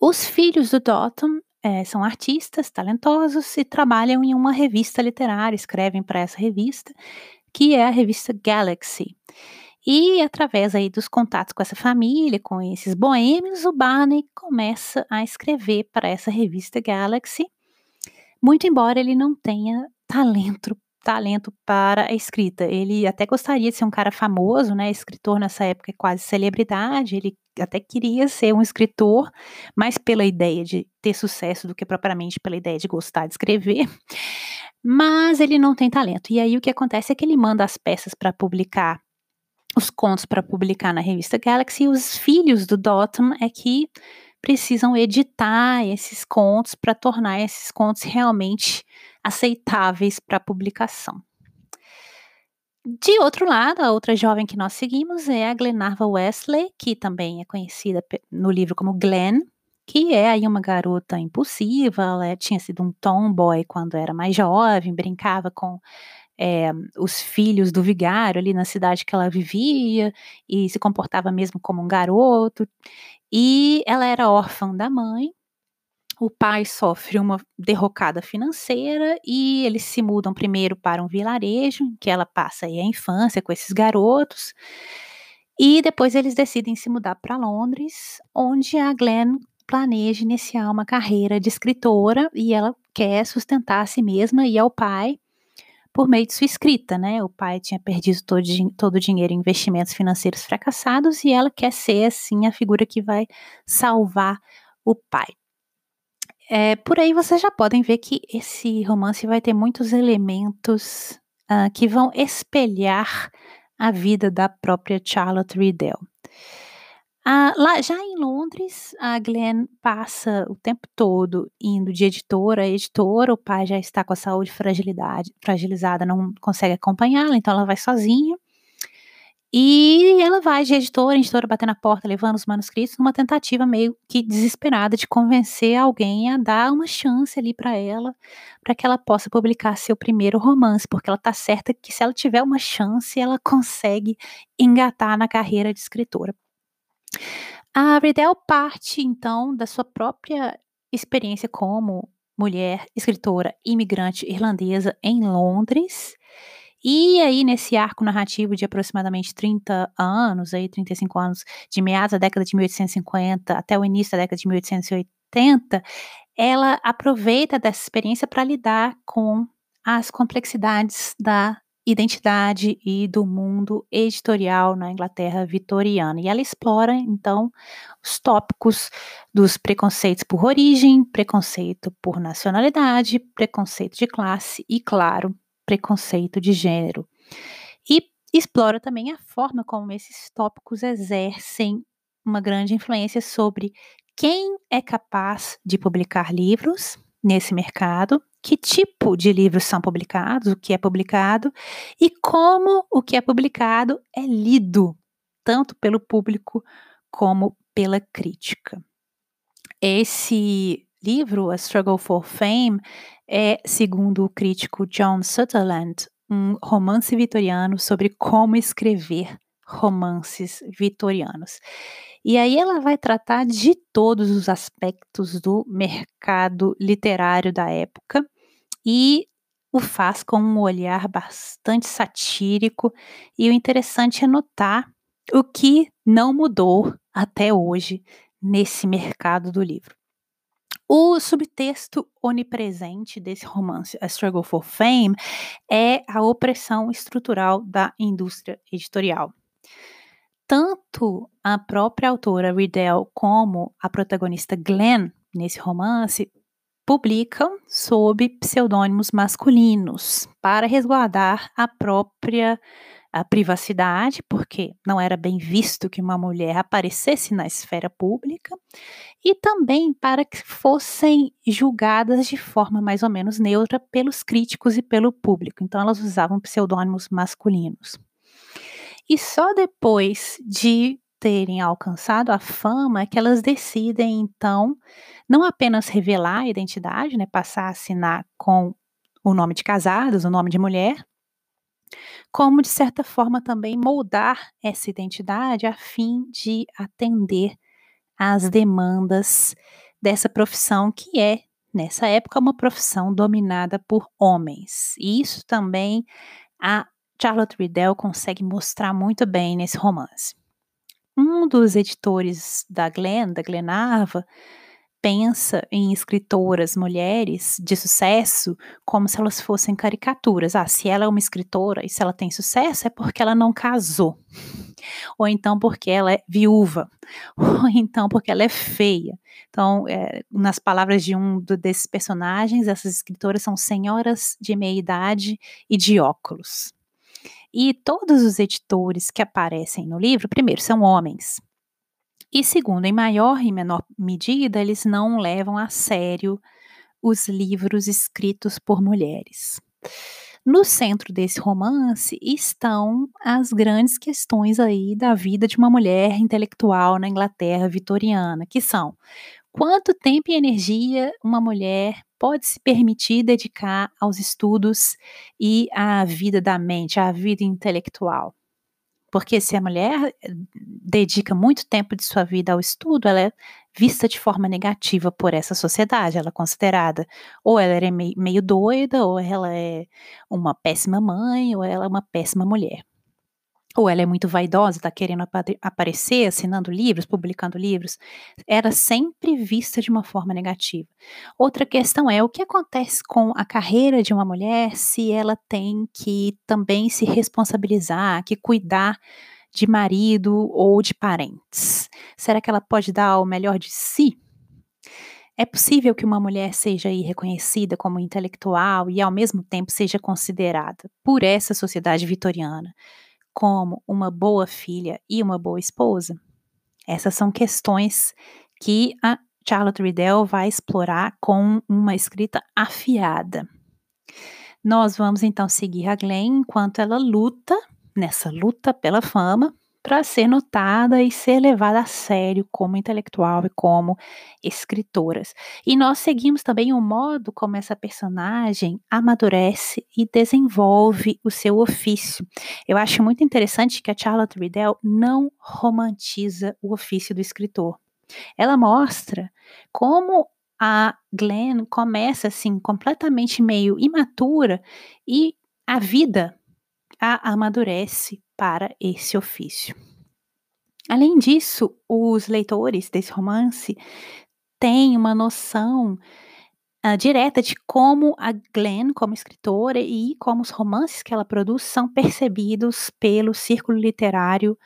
Os filhos do Dotton é, são artistas talentosos e trabalham em uma revista literária, escrevem para essa revista, que é a revista Galaxy. E através aí dos contatos com essa família, com esses boêmios, o Barney começa a escrever para essa revista Galaxy, muito embora ele não tenha talento talento para a escrita. Ele até gostaria de ser um cara famoso, né? Escritor nessa época é quase celebridade. Ele até queria ser um escritor, mais pela ideia de ter sucesso do que propriamente pela ideia de gostar de escrever. Mas ele não tem talento. E aí o que acontece é que ele manda as peças para publicar os contos para publicar na revista Galaxy, e os filhos do Dotton é que precisam editar esses contos para tornar esses contos realmente aceitáveis para publicação. De outro lado, a outra jovem que nós seguimos é a Glenarva Wesley, que também é conhecida no livro como Glenn, que é aí uma garota impulsiva, ela tinha sido um tomboy quando era mais jovem, brincava com é, os filhos do vigário ali na cidade que ela vivia e se comportava mesmo como um garoto. E ela era órfã da mãe. O pai sofre uma derrocada financeira e eles se mudam primeiro para um vilarejo, que ela passa a infância com esses garotos. E depois eles decidem se mudar para Londres, onde a Glenn planeja iniciar uma carreira de escritora e ela quer sustentar a si mesma e ao pai por meio de sua escrita, né? O pai tinha perdido todo, todo o dinheiro em investimentos financeiros fracassados e ela quer ser, assim, a figura que vai salvar o pai. É, por aí vocês já podem ver que esse romance vai ter muitos elementos uh, que vão espelhar a vida da própria Charlotte Riddell. Ah, lá, já em Londres, a Glenn passa o tempo todo indo de editora a editora, o pai já está com a saúde fragilidade, fragilizada, não consegue acompanhá-la, então ela vai sozinha. E ela vai de editora editora, batendo na porta, levando os manuscritos, numa tentativa meio que desesperada de convencer alguém a dar uma chance ali para ela, para que ela possa publicar seu primeiro romance, porque ela está certa que se ela tiver uma chance, ela consegue engatar na carreira de escritora. A Riddell parte, então, da sua própria experiência como mulher escritora imigrante irlandesa em Londres. E aí, nesse arco narrativo de aproximadamente 30 anos, aí 35 anos, de meados da década de 1850 até o início da década de 1880, ela aproveita dessa experiência para lidar com as complexidades da identidade e do mundo editorial na Inglaterra vitoriana. E ela explora, então, os tópicos dos preconceitos por origem, preconceito por nacionalidade, preconceito de classe e, claro, preconceito de gênero. E explora também a forma como esses tópicos exercem uma grande influência sobre quem é capaz de publicar livros nesse mercado que tipo de livros são publicados, o que é publicado e como o que é publicado é lido, tanto pelo público como pela crítica. Esse livro, A Struggle for Fame, é, segundo o crítico John Sutherland, um romance vitoriano sobre como escrever romances vitorianos. E aí ela vai tratar de todos os aspectos do mercado literário da época e o faz com um olhar bastante satírico, e o interessante é notar o que não mudou até hoje nesse mercado do livro. O subtexto onipresente desse romance, A Struggle for Fame, é a opressão estrutural da indústria editorial. Tanto a própria autora Riddell como a protagonista Glenn nesse romance publicam sob pseudônimos masculinos para resguardar a própria a privacidade, porque não era bem visto que uma mulher aparecesse na esfera pública, e também para que fossem julgadas de forma mais ou menos neutra pelos críticos e pelo público. Então elas usavam pseudônimos masculinos. E só depois de terem alcançado a fama é que elas decidem então não apenas revelar a identidade, né, passar a assinar com o nome de casados, o nome de mulher, como de certa forma também moldar essa identidade a fim de atender às demandas dessa profissão que é nessa época uma profissão dominada por homens. E isso também a Charlotte Riddell consegue mostrar muito bem nesse romance. Um dos editores da Glenn, da Glenarva, pensa em escritoras mulheres de sucesso como se elas fossem caricaturas. Ah, se ela é uma escritora e se ela tem sucesso é porque ela não casou. Ou então porque ela é viúva. *laughs* Ou então porque ela é feia. Então, é, nas palavras de um do, desses personagens, essas escritoras são senhoras de meia idade e de óculos. E todos os editores que aparecem no livro, primeiro, são homens. E segundo, em maior e menor medida, eles não levam a sério os livros escritos por mulheres. No centro desse romance estão as grandes questões aí da vida de uma mulher intelectual na Inglaterra vitoriana, que são quanto tempo e energia uma mulher pode se permitir dedicar aos estudos e à vida da mente, à vida intelectual. Porque se a mulher eh, dedica muito tempo de sua vida ao estudo, ela é vista de forma negativa por essa sociedade, ela é considerada ou ela é meio, meio doida, ou ela é uma péssima mãe, ou ela é uma péssima mulher ou ela é muito vaidosa, está querendo aparecer, assinando livros, publicando livros, era sempre vista de uma forma negativa. Outra questão é o que acontece com a carreira de uma mulher se ela tem que também se responsabilizar, que cuidar de marido ou de parentes. Será que ela pode dar o melhor de si? É possível que uma mulher seja reconhecida como intelectual e ao mesmo tempo seja considerada por essa sociedade vitoriana como uma boa filha e uma boa esposa? Essas são questões que a Charlotte Riddell vai explorar com uma escrita afiada. Nós vamos então seguir a Glenn enquanto ela luta, nessa luta pela fama, para ser notada e ser levada a sério como intelectual e como escritoras. E nós seguimos também o modo como essa personagem amadurece e desenvolve o seu ofício. Eu acho muito interessante que a Charlotte Riddell não romantiza o ofício do escritor. Ela mostra como a Glenn começa assim completamente meio imatura e a vida a amadurece para esse ofício. Além disso, os leitores desse romance têm uma noção uh, direta de como a Glenn, como escritora, e como os romances que ela produz são percebidos pelo círculo literário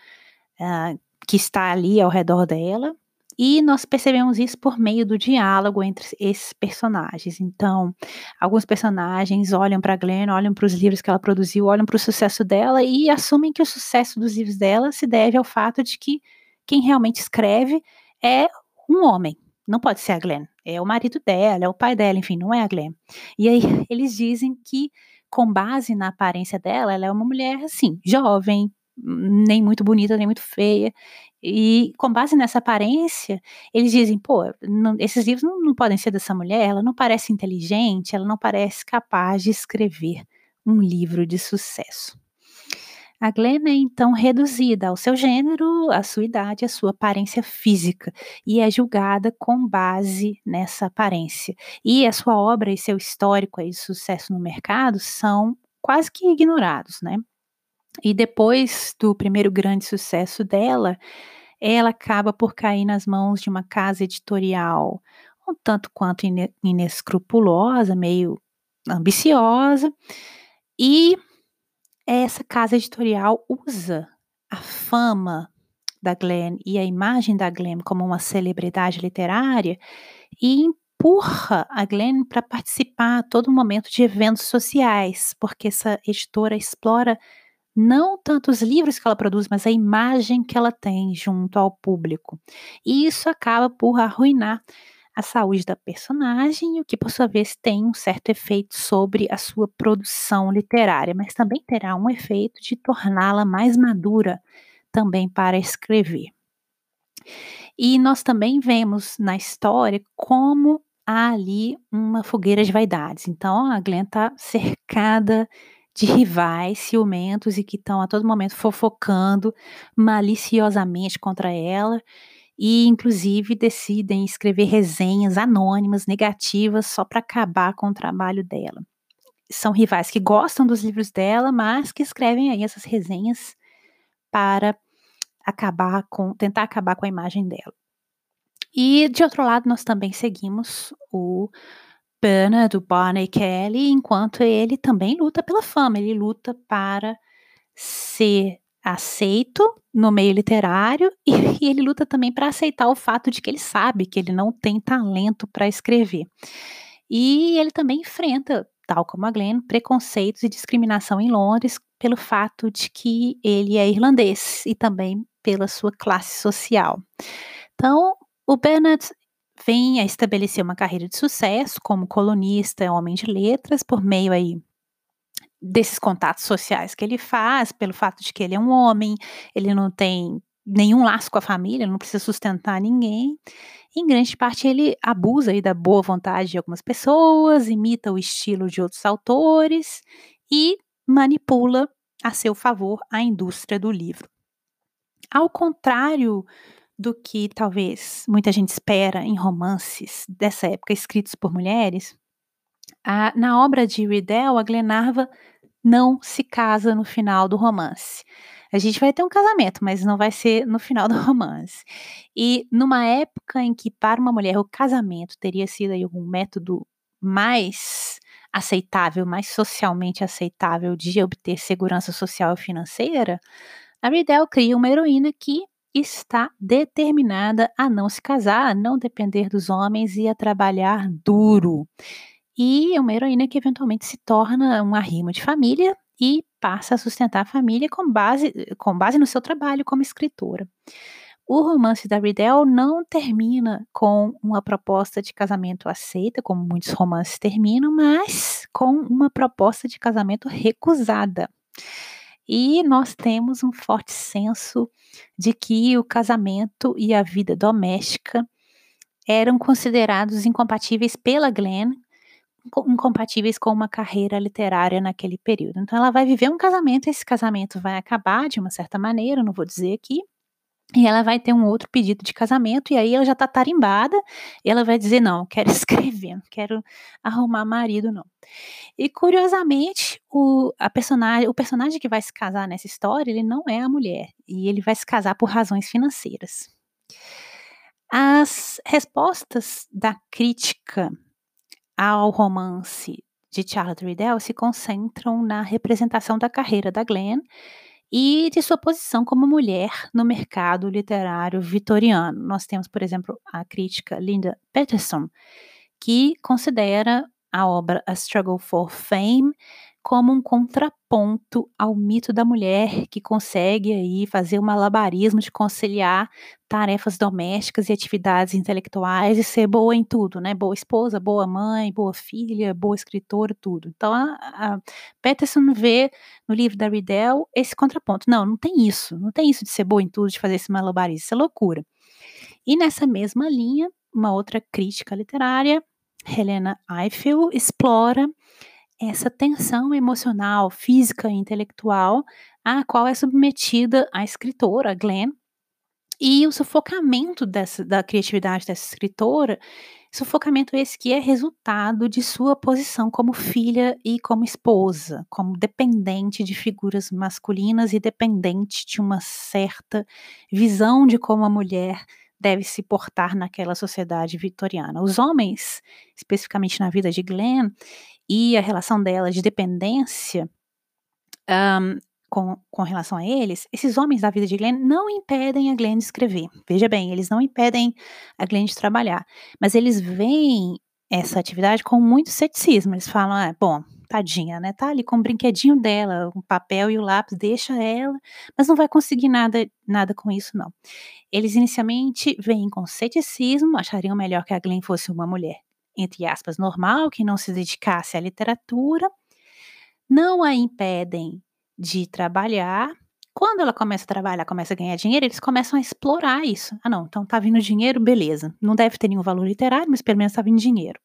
uh, que está ali ao redor dela e nós percebemos isso por meio do diálogo entre esses personagens. Então, alguns personagens olham para Glenn, olham para os livros que ela produziu, olham para o sucesso dela e assumem que o sucesso dos livros dela se deve ao fato de que quem realmente escreve é um homem. Não pode ser a Glenn, é o marido dela, é o pai dela, enfim, não é a Glenn. E aí *laughs* eles dizem que, com base na aparência dela, ela é uma mulher assim, jovem, nem muito bonita, nem muito feia. E com base nessa aparência, eles dizem: pô, não, esses livros não, não, podem ser dessa mulher, ela não parece inteligente, ela não parece capaz de escrever um livro de sucesso. A Glenn é então reduzida ao seu gênero, à sua idade, à sua aparência física, e é julgada com base nessa aparência. E a sua obra e seu histórico de sucesso no mercado são quase que ignorados, né? E depois do primeiro grande sucesso dela, ela acaba por cair nas mãos de uma casa editorial um tanto quanto inescrupulosa, meio ambiciosa, e essa casa editorial usa a fama da Glenn e a imagem da Glenn como uma celebridade literária e empurra a Glenn para participar a todo momento de eventos sociais, porque essa editora explora não tanto os livros que ela produz, mas a imagem que ela tem junto ao público. E isso acaba por arruinar a saúde da personagem, o que por sua vez tem um certo efeito sobre a sua produção literária, mas também terá um efeito de torná-la mais madura também para escrever. E nós também vemos na história como há ali uma fogueira de vaidades. Então a Glenn está cercada de rivais ciumentos e que estão a todo momento fofocando maliciosamente contra ela e inclusive decidem escrever resenhas anônimas negativas só para acabar com o trabalho dela. são rivais que gostam dos livros dela, mas que escrevem aí essas resenhas para acabar com, tentar acabar com a imagem dela. E de outro lado, nós também seguimos o Bernard, do Barney Kelly, enquanto ele também luta pela fama, ele luta para ser aceito no meio literário e, *laughs* e ele luta também para aceitar o fato de que ele sabe que ele não tem talento para escrever. E ele também enfrenta, tal como a Glenn, preconceitos e discriminação em Londres pelo fato de que ele é irlandês e também pela sua classe social. Então, o Bernard vem a estabelecer uma carreira de sucesso como colunista, homem de letras, por meio aí desses contatos sociais que ele faz, pelo fato de que ele é um homem, ele não tem nenhum laço com a família, não precisa sustentar ninguém. Em grande parte, ele abusa aí da boa vontade de algumas pessoas, imita o estilo de outros autores e manipula a seu favor a indústria do livro. Ao contrário do que talvez muita gente espera em romances dessa época escritos por mulheres, a, na obra de Riddell, a Glenarva não se casa no final do romance. A gente vai ter um casamento, mas não vai ser no final do *laughs* romance. E numa época em que para uma mulher o casamento teria sido aí um método mais aceitável, mais socialmente aceitável de obter segurança social e financeira, a Riddell cria uma heroína que está determinada a não se casar, a não depender dos homens e a trabalhar duro. E é uma heroína que eventualmente se torna um arrimo de família e passa a sustentar a família com base, com base no seu trabalho como escritora. O romance da Riddell não termina com uma proposta de casamento aceita, como muitos romances terminam, mas com uma proposta de casamento recusada. E nós temos um forte senso de que o casamento e a vida doméstica eram considerados incompatíveis pela Glenn incompatíveis com uma carreira literária naquele período. Então, ela vai viver um casamento, esse casamento vai acabar de uma certa maneira, não vou dizer aqui, e ela vai ter um outro pedido de casamento, e aí ela já está tarimbada, e ela vai dizer: não, quero *laughs* escrever, não quero arrumar marido, não. E curiosamente, o, a personagem, o personagem que vai se casar nessa história, ele não é a mulher, e ele vai se casar por razões financeiras. As respostas da crítica ao romance de Charlotte Riddell se concentram na representação da carreira da Glenn e de sua posição como mulher no mercado literário vitoriano. Nós temos, por exemplo, a crítica Linda Peterson, que considera a obra A Struggle for Fame como um contraponto ao mito da mulher que consegue aí fazer um malabarismo de conciliar tarefas domésticas e atividades intelectuais e ser boa em tudo, né? Boa esposa, boa mãe, boa filha, boa escritora, tudo. Então a, a Peterson vê no livro da Riddell esse contraponto. Não, não tem isso, não tem isso de ser boa em tudo, de fazer esse malabarismo, isso é loucura. E nessa mesma linha, uma outra crítica literária, Helena Eiffel, explora essa tensão emocional, física e intelectual à qual é submetida a escritora, Glenn, e o sufocamento dessa, da criatividade dessa escritora, sufocamento esse que é resultado de sua posição como filha e como esposa, como dependente de figuras masculinas e dependente de uma certa visão de como a mulher deve se portar naquela sociedade vitoriana. Os homens, especificamente na vida de Glenn, e a relação dela de dependência um, com, com relação a eles, esses homens da vida de Glenn não impedem a Glenn de escrever. Veja bem, eles não impedem a Glenn de trabalhar, mas eles veem essa atividade com muito ceticismo. Eles falam, ah, bom, tadinha, né? Tá ali com o brinquedinho dela, o papel e o lápis, deixa ela, mas não vai conseguir nada, nada com isso, não. Eles inicialmente veem com ceticismo, achariam melhor que a Glenn fosse uma mulher entre aspas, normal, que não se dedicasse à literatura, não a impedem de trabalhar. Quando ela começa a trabalhar, começa a ganhar dinheiro, eles começam a explorar isso. Ah, não, então tá vindo dinheiro, beleza. Não deve ter nenhum valor literário, mas pelo menos tá vindo dinheiro.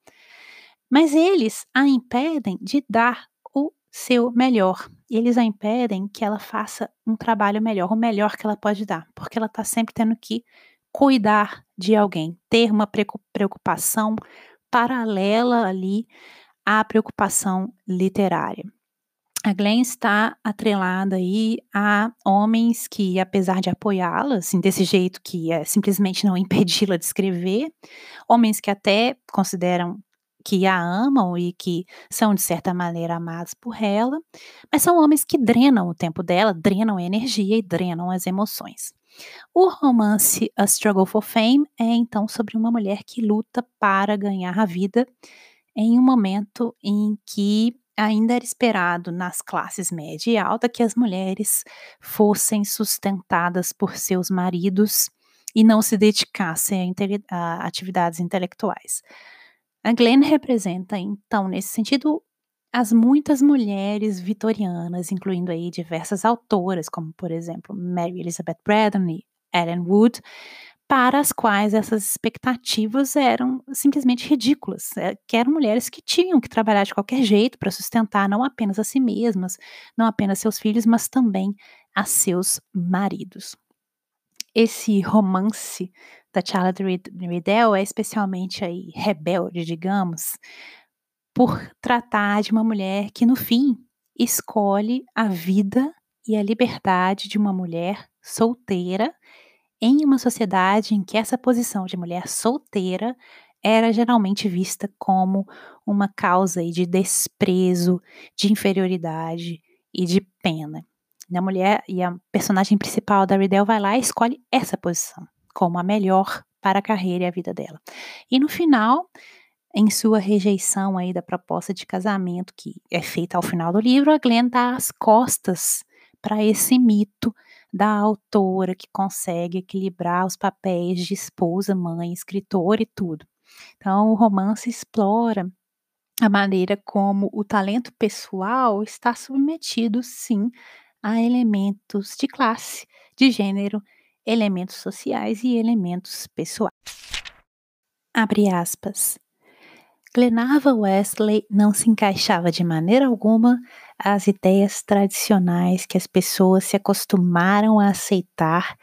Mas eles a impedem de dar o seu melhor. Eles a impedem que ela faça um trabalho melhor, o melhor que ela pode dar, porque ela está sempre tendo que cuidar de alguém, ter uma preocupação paralela ali à preocupação literária. A Glenn está atrelada aí a homens que, apesar de apoiá-la, assim, desse jeito que é simplesmente não *laughs* impedi-la de escrever, homens que até consideram que a amam e que são, de certa maneira, amados por ela, mas são homens que drenam o tempo dela, drenam a energia e drenam as emoções. O romance A Struggle for Fame é então sobre uma mulher que luta para ganhar a vida em um momento em que ainda era esperado nas classes média e alta que as mulheres fossem sustentadas por seus maridos e não se dedicassem a, a atividades intelectuais. A Glenn representa, então, nesse sentido, as muitas mulheres vitorianas, incluindo aí diversas autoras, como por exemplo Mary Elizabeth Braddon e Ellen Wood, para as quais essas expectativas eram simplesmente ridículas, é, que eram mulheres que tinham que trabalhar de qualquer jeito para sustentar não apenas a si mesmas, não apenas seus filhos, mas também a seus maridos. Esse romance da Charlotte Riddell é especialmente aí rebelde, digamos, por tratar de uma mulher que no fim escolhe a vida e a liberdade de uma mulher solteira em uma sociedade em que essa posição de mulher solteira era geralmente vista como uma causa de desprezo, de inferioridade e de pena. A mulher e a personagem principal da Riddell vai lá e escolhe essa posição como a melhor para a carreira e a vida dela. E no final, em sua rejeição aí da proposta de casamento que é feita ao final do livro, a Glenn dá as costas para esse mito da autora que consegue equilibrar os papéis de esposa, mãe, escritora e tudo. Então, o romance explora a maneira como o talento pessoal está submetido, sim, a elementos de classe, de gênero, elementos sociais e elementos pessoais. Abre aspas. Glenarva Wesley não se encaixava de maneira alguma às ideias tradicionais que as pessoas se acostumaram a aceitar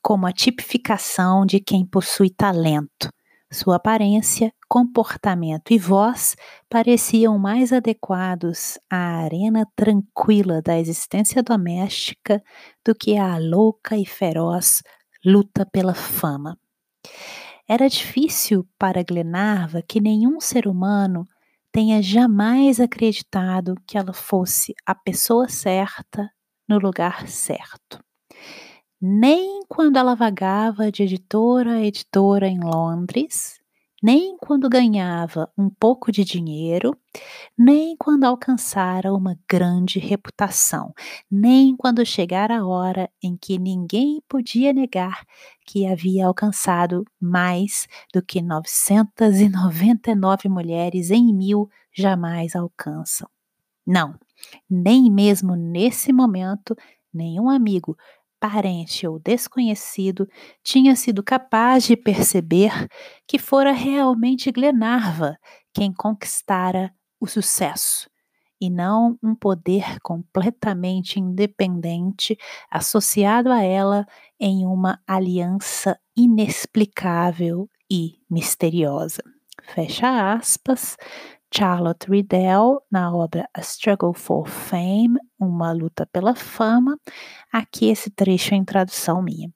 como a tipificação de quem possui talento. Sua aparência, comportamento e voz pareciam mais adequados à arena tranquila da existência doméstica do que à louca e feroz luta pela fama. Era difícil para Glenarva que nenhum ser humano tenha jamais acreditado que ela fosse a pessoa certa no lugar certo. Nem quando ela vagava de editora a editora em Londres, nem quando ganhava um pouco de dinheiro, nem quando alcançara uma grande reputação, nem quando chegara a hora em que ninguém podia negar que havia alcançado mais do que 999 mulheres em mil jamais alcançam. Não, nem mesmo nesse momento, nenhum amigo, parente ou desconhecido tinha sido capaz de perceber que fora realmente Glenarva quem conquistara o sucesso e não um poder completamente independente associado a ela em uma aliança inexplicável e misteriosa. Fecha aspas. Charlotte Riddell na obra A Struggle for Fame, Uma Luta pela Fama. Aqui esse trecho em tradução minha.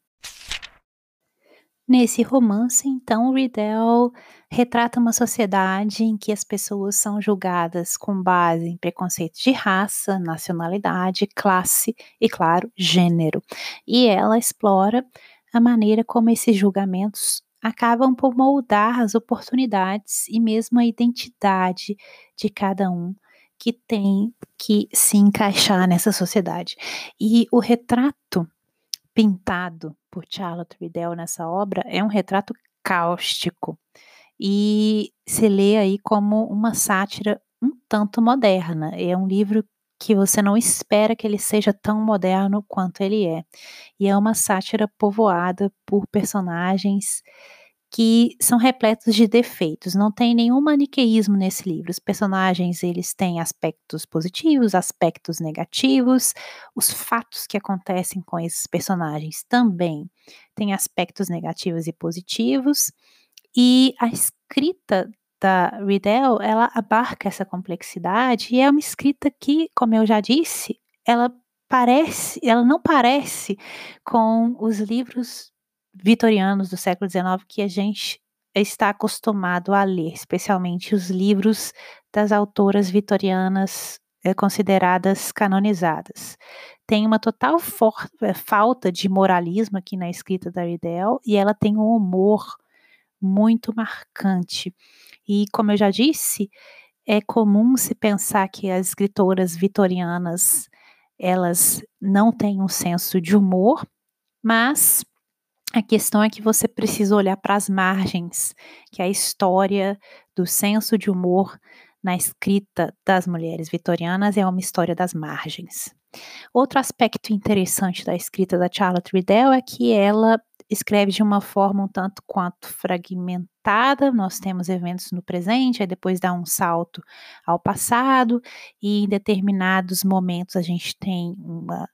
Nesse romance, então, Riddell retrata uma sociedade em que as pessoas são julgadas com base em preconceitos de raça, nacionalidade, classe e, claro, gênero. E ela explora a maneira como esses julgamentos acabam por moldar as oportunidades e mesmo a identidade de cada um que tem que se encaixar nessa sociedade. E o retrato pintado por Charlotte Riddell nessa obra é um retrato cáustico e se lê aí como uma sátira um tanto moderna. É um livro que você não espera que ele seja tão moderno quanto ele é. E é uma sátira povoada por personagens que são repletos de defeitos. Não tem nenhum maniqueísmo nesse livro. Os personagens, eles têm aspectos positivos, aspectos negativos. Os fatos que acontecem com esses personagens também têm aspectos negativos e positivos. E a escrita da Riddell, ela abarca essa complexidade e é uma escrita que, como eu já disse, ela parece, ela não parece com os livros vitorianos do século XIX que a gente está acostumado a ler, especialmente os livros das autoras vitorianas é, consideradas canonizadas. Tem uma total é, falta de moralismo aqui na escrita da Riddell e ela tem um humor muito marcante. E como eu já disse, é comum se pensar que as escritoras vitorianas elas não têm um senso de humor, mas a questão é que você precisa olhar para as margens, que a história do senso de humor na escrita das mulheres vitorianas é uma história das margens. Outro aspecto interessante da escrita da Charlotte Riddell é que ela escreve de uma forma um tanto quanto fragmentada. Nós temos eventos no presente, aí depois dá um salto ao passado, e em determinados momentos a gente tem uma,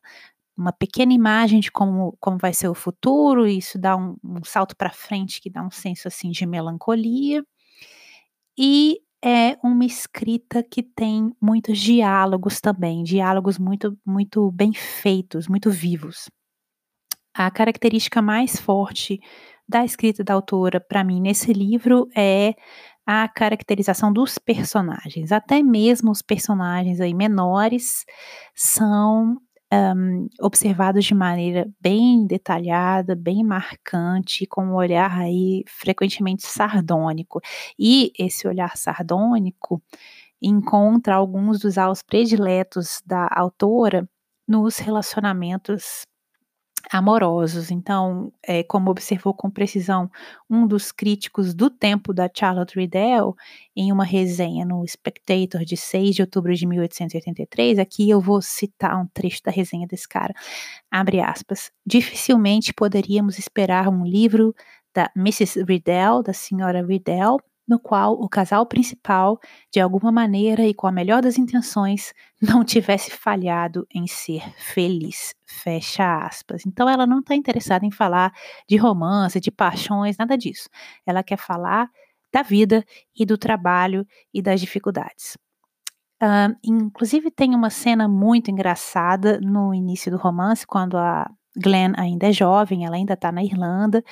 uma pequena imagem de como, como vai ser o futuro, e isso dá um, um salto para frente que dá um senso assim de melancolia. E é uma escrita que tem muitos diálogos também, diálogos muito, muito bem feitos, muito vivos. A característica mais forte da escrita da autora, para mim, nesse livro é a caracterização dos personagens. Até mesmo os personagens aí menores são um, observados de maneira bem detalhada, bem marcante, com um olhar aí frequentemente sardônico. E esse olhar sardônico encontra alguns dos alvos prediletos da autora nos relacionamentos amorosos. Então, é, como observou com precisão um dos críticos do tempo da Charlotte Riddell, em uma resenha no Spectator de 6 de outubro de 1883, aqui eu vou citar um trecho da resenha desse cara. Abre aspas. Dificilmente poderíamos esperar um livro da Mrs. Riddell, da senhora Riddell, no qual o casal principal, de alguma maneira e com a melhor das intenções, *laughs* não tivesse falhado em ser feliz. Fecha aspas. Então ela não está interessada em falar de romance, de paixões, nada disso. Ela quer falar da vida e do trabalho e das dificuldades. Uh, inclusive tem uma cena muito engraçada no início do romance, quando a Glenn ainda é jovem, ela ainda tá na Irlanda,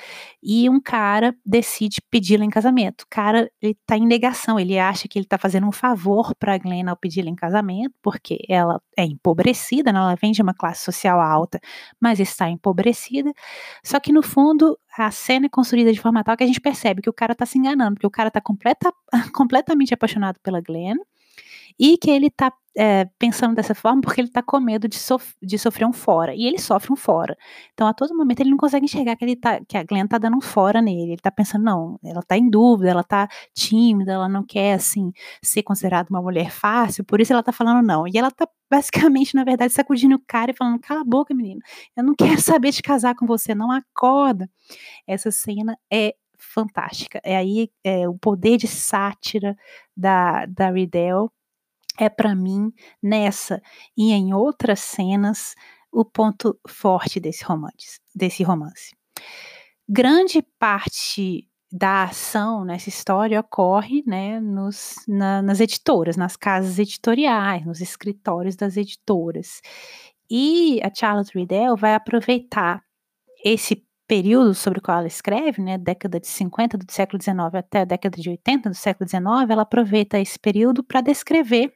e um cara decide pedi-la em casamento. O cara, ele tá em negação, ele acha que ele tá fazendo um favor para Glenn ao pedi-la em casamento, porque ela é empobrecida, né? ela vem de uma classe social alta, mas está empobrecida. Só que no fundo, a cena é construída de forma tal que a gente percebe que o cara tá se enganando, porque o cara tá completa, *laughs* completamente apaixonado pela Glenn, e que ele está é, pensando dessa forma porque ele está com medo de, sof de, sofrer um fora. E ele sofre um fora. Então, a todo momento, ele não consegue enxergar que, ele tá, que a Glenn está dando um fora nele. Ele está pensando, não, ela está em dúvida, ela está tímida, ela não quer, assim, ser considerada uma mulher fácil, por isso ela está falando não. E ela está basicamente, na verdade, sacudindo o cara e falando: cala a boca, menina, eu não quero *laughs* saber de casar com você, não acorda. Essa cena é fantástica. É aí é, o poder de sátira da, da Riddell é para mim nessa e em outras cenas o ponto forte desse romance, desse romance. Grande parte da ação nessa história ocorre né, nos, na, nas editoras, nas casas editoriais, nos escritórios das editoras. E a Charlotte Riddell vai aproveitar esse período sobre o qual ela escreve, né, década de 50 do século XIX até a década de 80 do século XIX, ela aproveita esse período para descrever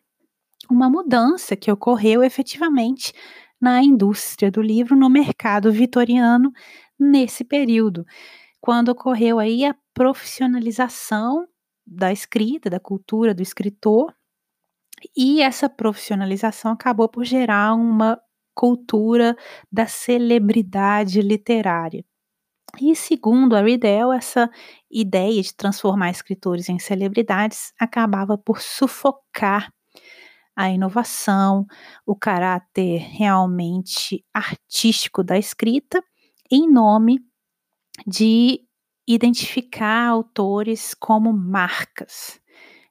uma mudança que ocorreu efetivamente na indústria do livro no mercado vitoriano nesse período, quando ocorreu aí a profissionalização da escrita, da cultura do escritor, e essa profissionalização acabou por gerar uma cultura da celebridade literária. E segundo a Riddell, essa ideia de transformar escritores em celebridades acabava por sufocar a inovação, o caráter realmente artístico da escrita, em nome de identificar autores como marcas,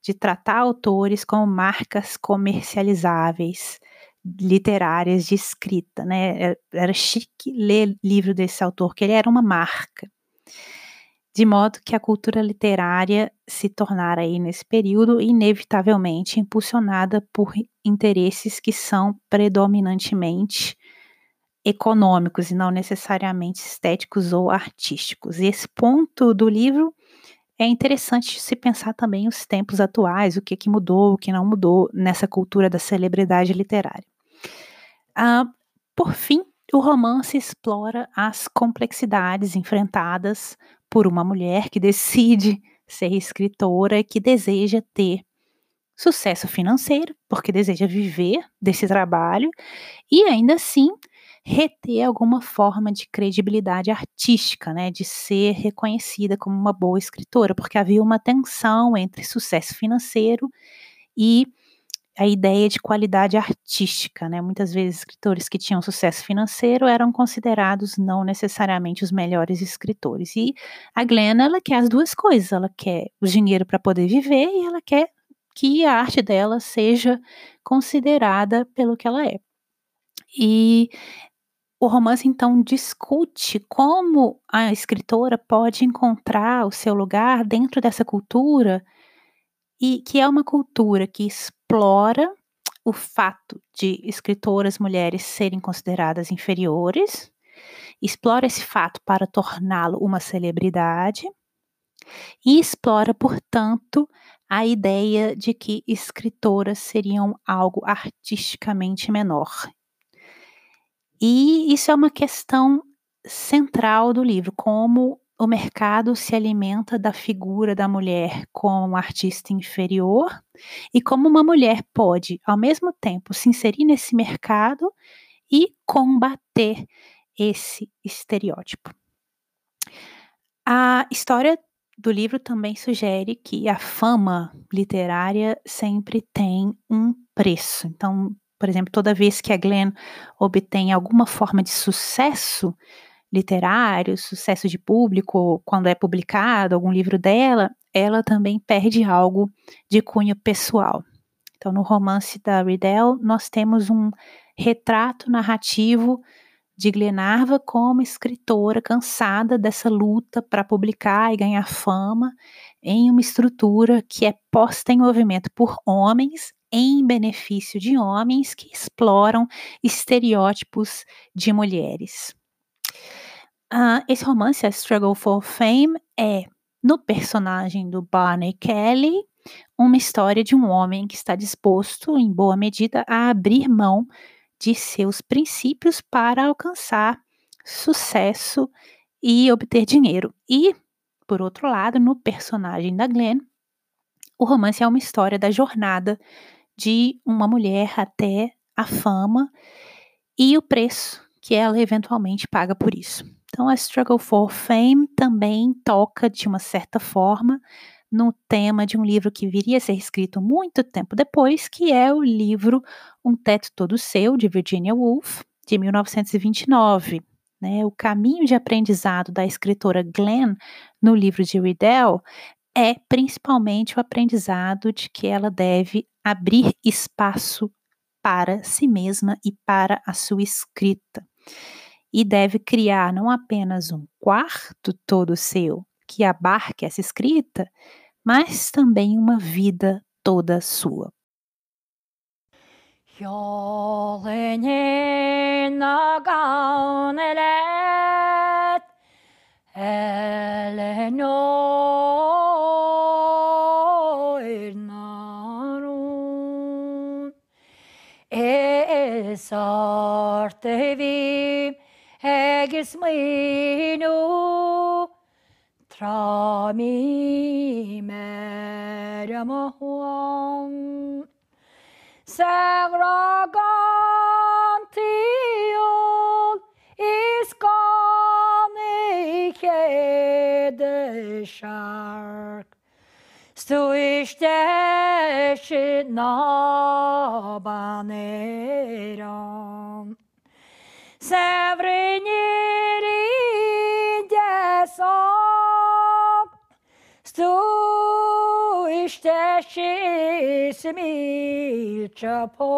de tratar autores como marcas comercializáveis, literárias de escrita, né? Era chique ler livro desse autor, que ele era uma marca. De modo que a cultura literária se tornara aí nesse período inevitavelmente impulsionada por interesses que são predominantemente econômicos e não necessariamente estéticos ou artísticos. E esse ponto do livro é interessante se pensar também os tempos atuais, o que, que mudou, o que não mudou nessa cultura da celebridade literária. Ah, por fim, o romance explora as complexidades enfrentadas por uma mulher que decide *laughs* ser escritora e que deseja ter sucesso financeiro, porque deseja viver desse trabalho e ainda assim reter alguma forma de credibilidade artística, né, de ser reconhecida como uma boa escritora, porque havia uma tensão entre sucesso financeiro e a ideia de qualidade artística, né? Muitas vezes escritores que tinham sucesso financeiro eram considerados não necessariamente os melhores escritores. E a Glenn, ela quer as duas coisas, ela quer o dinheiro para poder viver e ela quer que a arte dela seja considerada pelo que ela é. E o romance então discute como a escritora pode encontrar o seu lugar dentro dessa cultura e que é uma cultura que explora o fato de escritoras mulheres serem consideradas inferiores, explora esse fato para torná-lo uma celebridade e explora, portanto, a ideia de que escritoras seriam algo artisticamente menor. E isso é uma questão central do livro, como o mercado se alimenta da figura da mulher como artista inferior e como uma mulher pode, ao mesmo tempo, se inserir nesse mercado e combater esse estereótipo. A história do livro também sugere que a fama literária sempre tem um preço. Então, por exemplo, toda vez que a Glenn obtém alguma forma de sucesso literário, sucesso de público, quando é publicado algum livro dela, ela também perde algo de cunho pessoal. Então, no romance da Riddell, nós temos um retrato narrativo de Glenarva como escritora cansada dessa luta para publicar e ganhar fama em uma estrutura que é posta em movimento por homens em benefício de homens que exploram estereótipos de mulheres. Uh, esse romance, A Struggle for Fame, é, no personagem do Barney Kelly, uma história de um homem que está disposto, em boa medida, a abrir mão de seus princípios para alcançar sucesso e obter dinheiro. E, por outro lado, no personagem da Glenn, o romance é uma história da jornada de uma mulher até a fama e o preço que ela eventualmente paga por isso. Então, a Struggle for Fame também toca, de uma certa forma, no tema de um livro que viria a ser escrito muito tempo depois, que é o livro Um Teto Todo Seu, de Virginia Woolf, de 1929. Né? O caminho de aprendizado da escritora Glenn no livro de Riddell é principalmente o aprendizado de que ela deve abrir espaço para si mesma e para a sua escrita. E deve criar não apenas um quarto todo seu que abarque essa escrita, mas também uma vida toda sua. Sortevim egis minu trami meramahuam sagragantiol iskanike de shark Tu ištieši nobanero, sevrini rindeso, tu ištieši smilčapo,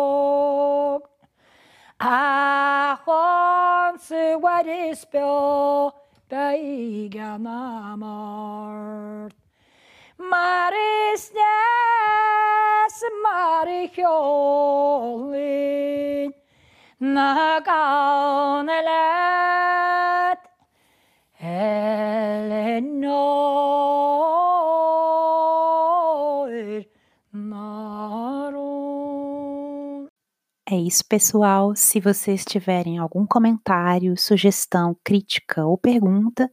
ahon si varispio peigianamart. Maris nes maricholin nakaunelet Eleanor Naron. É isso, pessoal. Se vocês tiverem algum comentário, sugestão, crítica ou pergunta,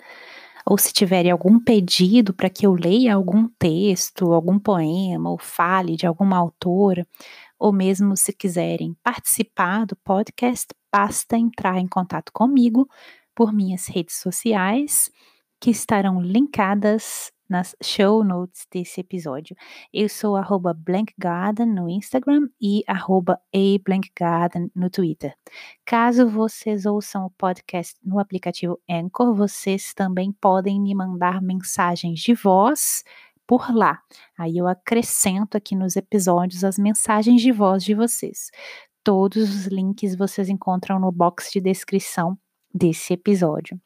ou se tiverem algum pedido para que eu leia algum texto, algum poema, ou fale de alguma autora, ou mesmo se quiserem participar do podcast, basta entrar em contato comigo por minhas redes sociais, que estarão linkadas nas show notes desse episódio. Eu sou arroba blankgarden no Instagram e arroba ablankgarden no Twitter. Caso vocês ouçam o podcast no aplicativo Anchor, vocês também podem me mandar mensagens de voz por lá. Aí eu acrescento aqui nos episódios as mensagens de voz de vocês. Todos os links vocês encontram no box de descrição desse episódio.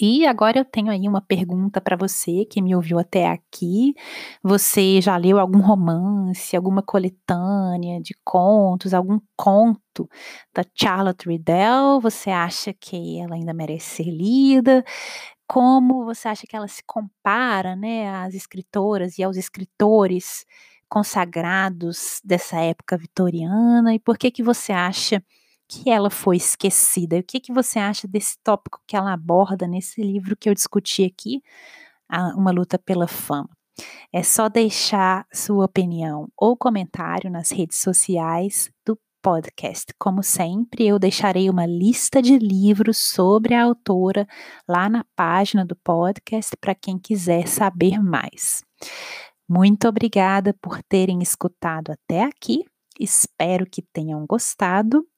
E agora eu tenho aí uma pergunta para você que me ouviu até aqui. Você já leu algum romance, alguma coletânea de contos, algum conto da Charlotte Riddell? Você acha que ela ainda merece ser lida? Como você acha que ela se compara, né, às escritoras e aos escritores consagrados dessa época vitoriana? E por que que você acha que ela foi esquecida. O que, que você acha desse tópico que ela aborda nesse livro que eu discuti aqui, Uma Luta pela Fama? É só deixar sua opinião ou comentário nas redes sociais do podcast. Como sempre, eu deixarei uma lista de livros sobre a autora lá na página do podcast para quem quiser saber mais. Muito obrigada por terem escutado até aqui. Espero que tenham gostado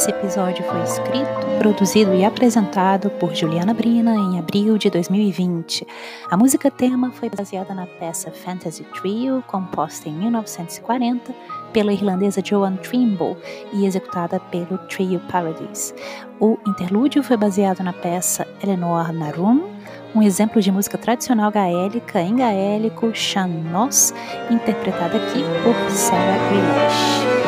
Esse episódio foi escrito, produzido e apresentado por Juliana Brina em abril de 2020. A música tema foi baseada na peça Fantasy Trio, composta em 1940 pela irlandesa Joan Trimble e executada pelo Trio Paradise. O interlúdio foi baseado na peça Eleanor Narum, um exemplo de música tradicional gaélica em gaélico, Nos, interpretada aqui por Sarah Grealish.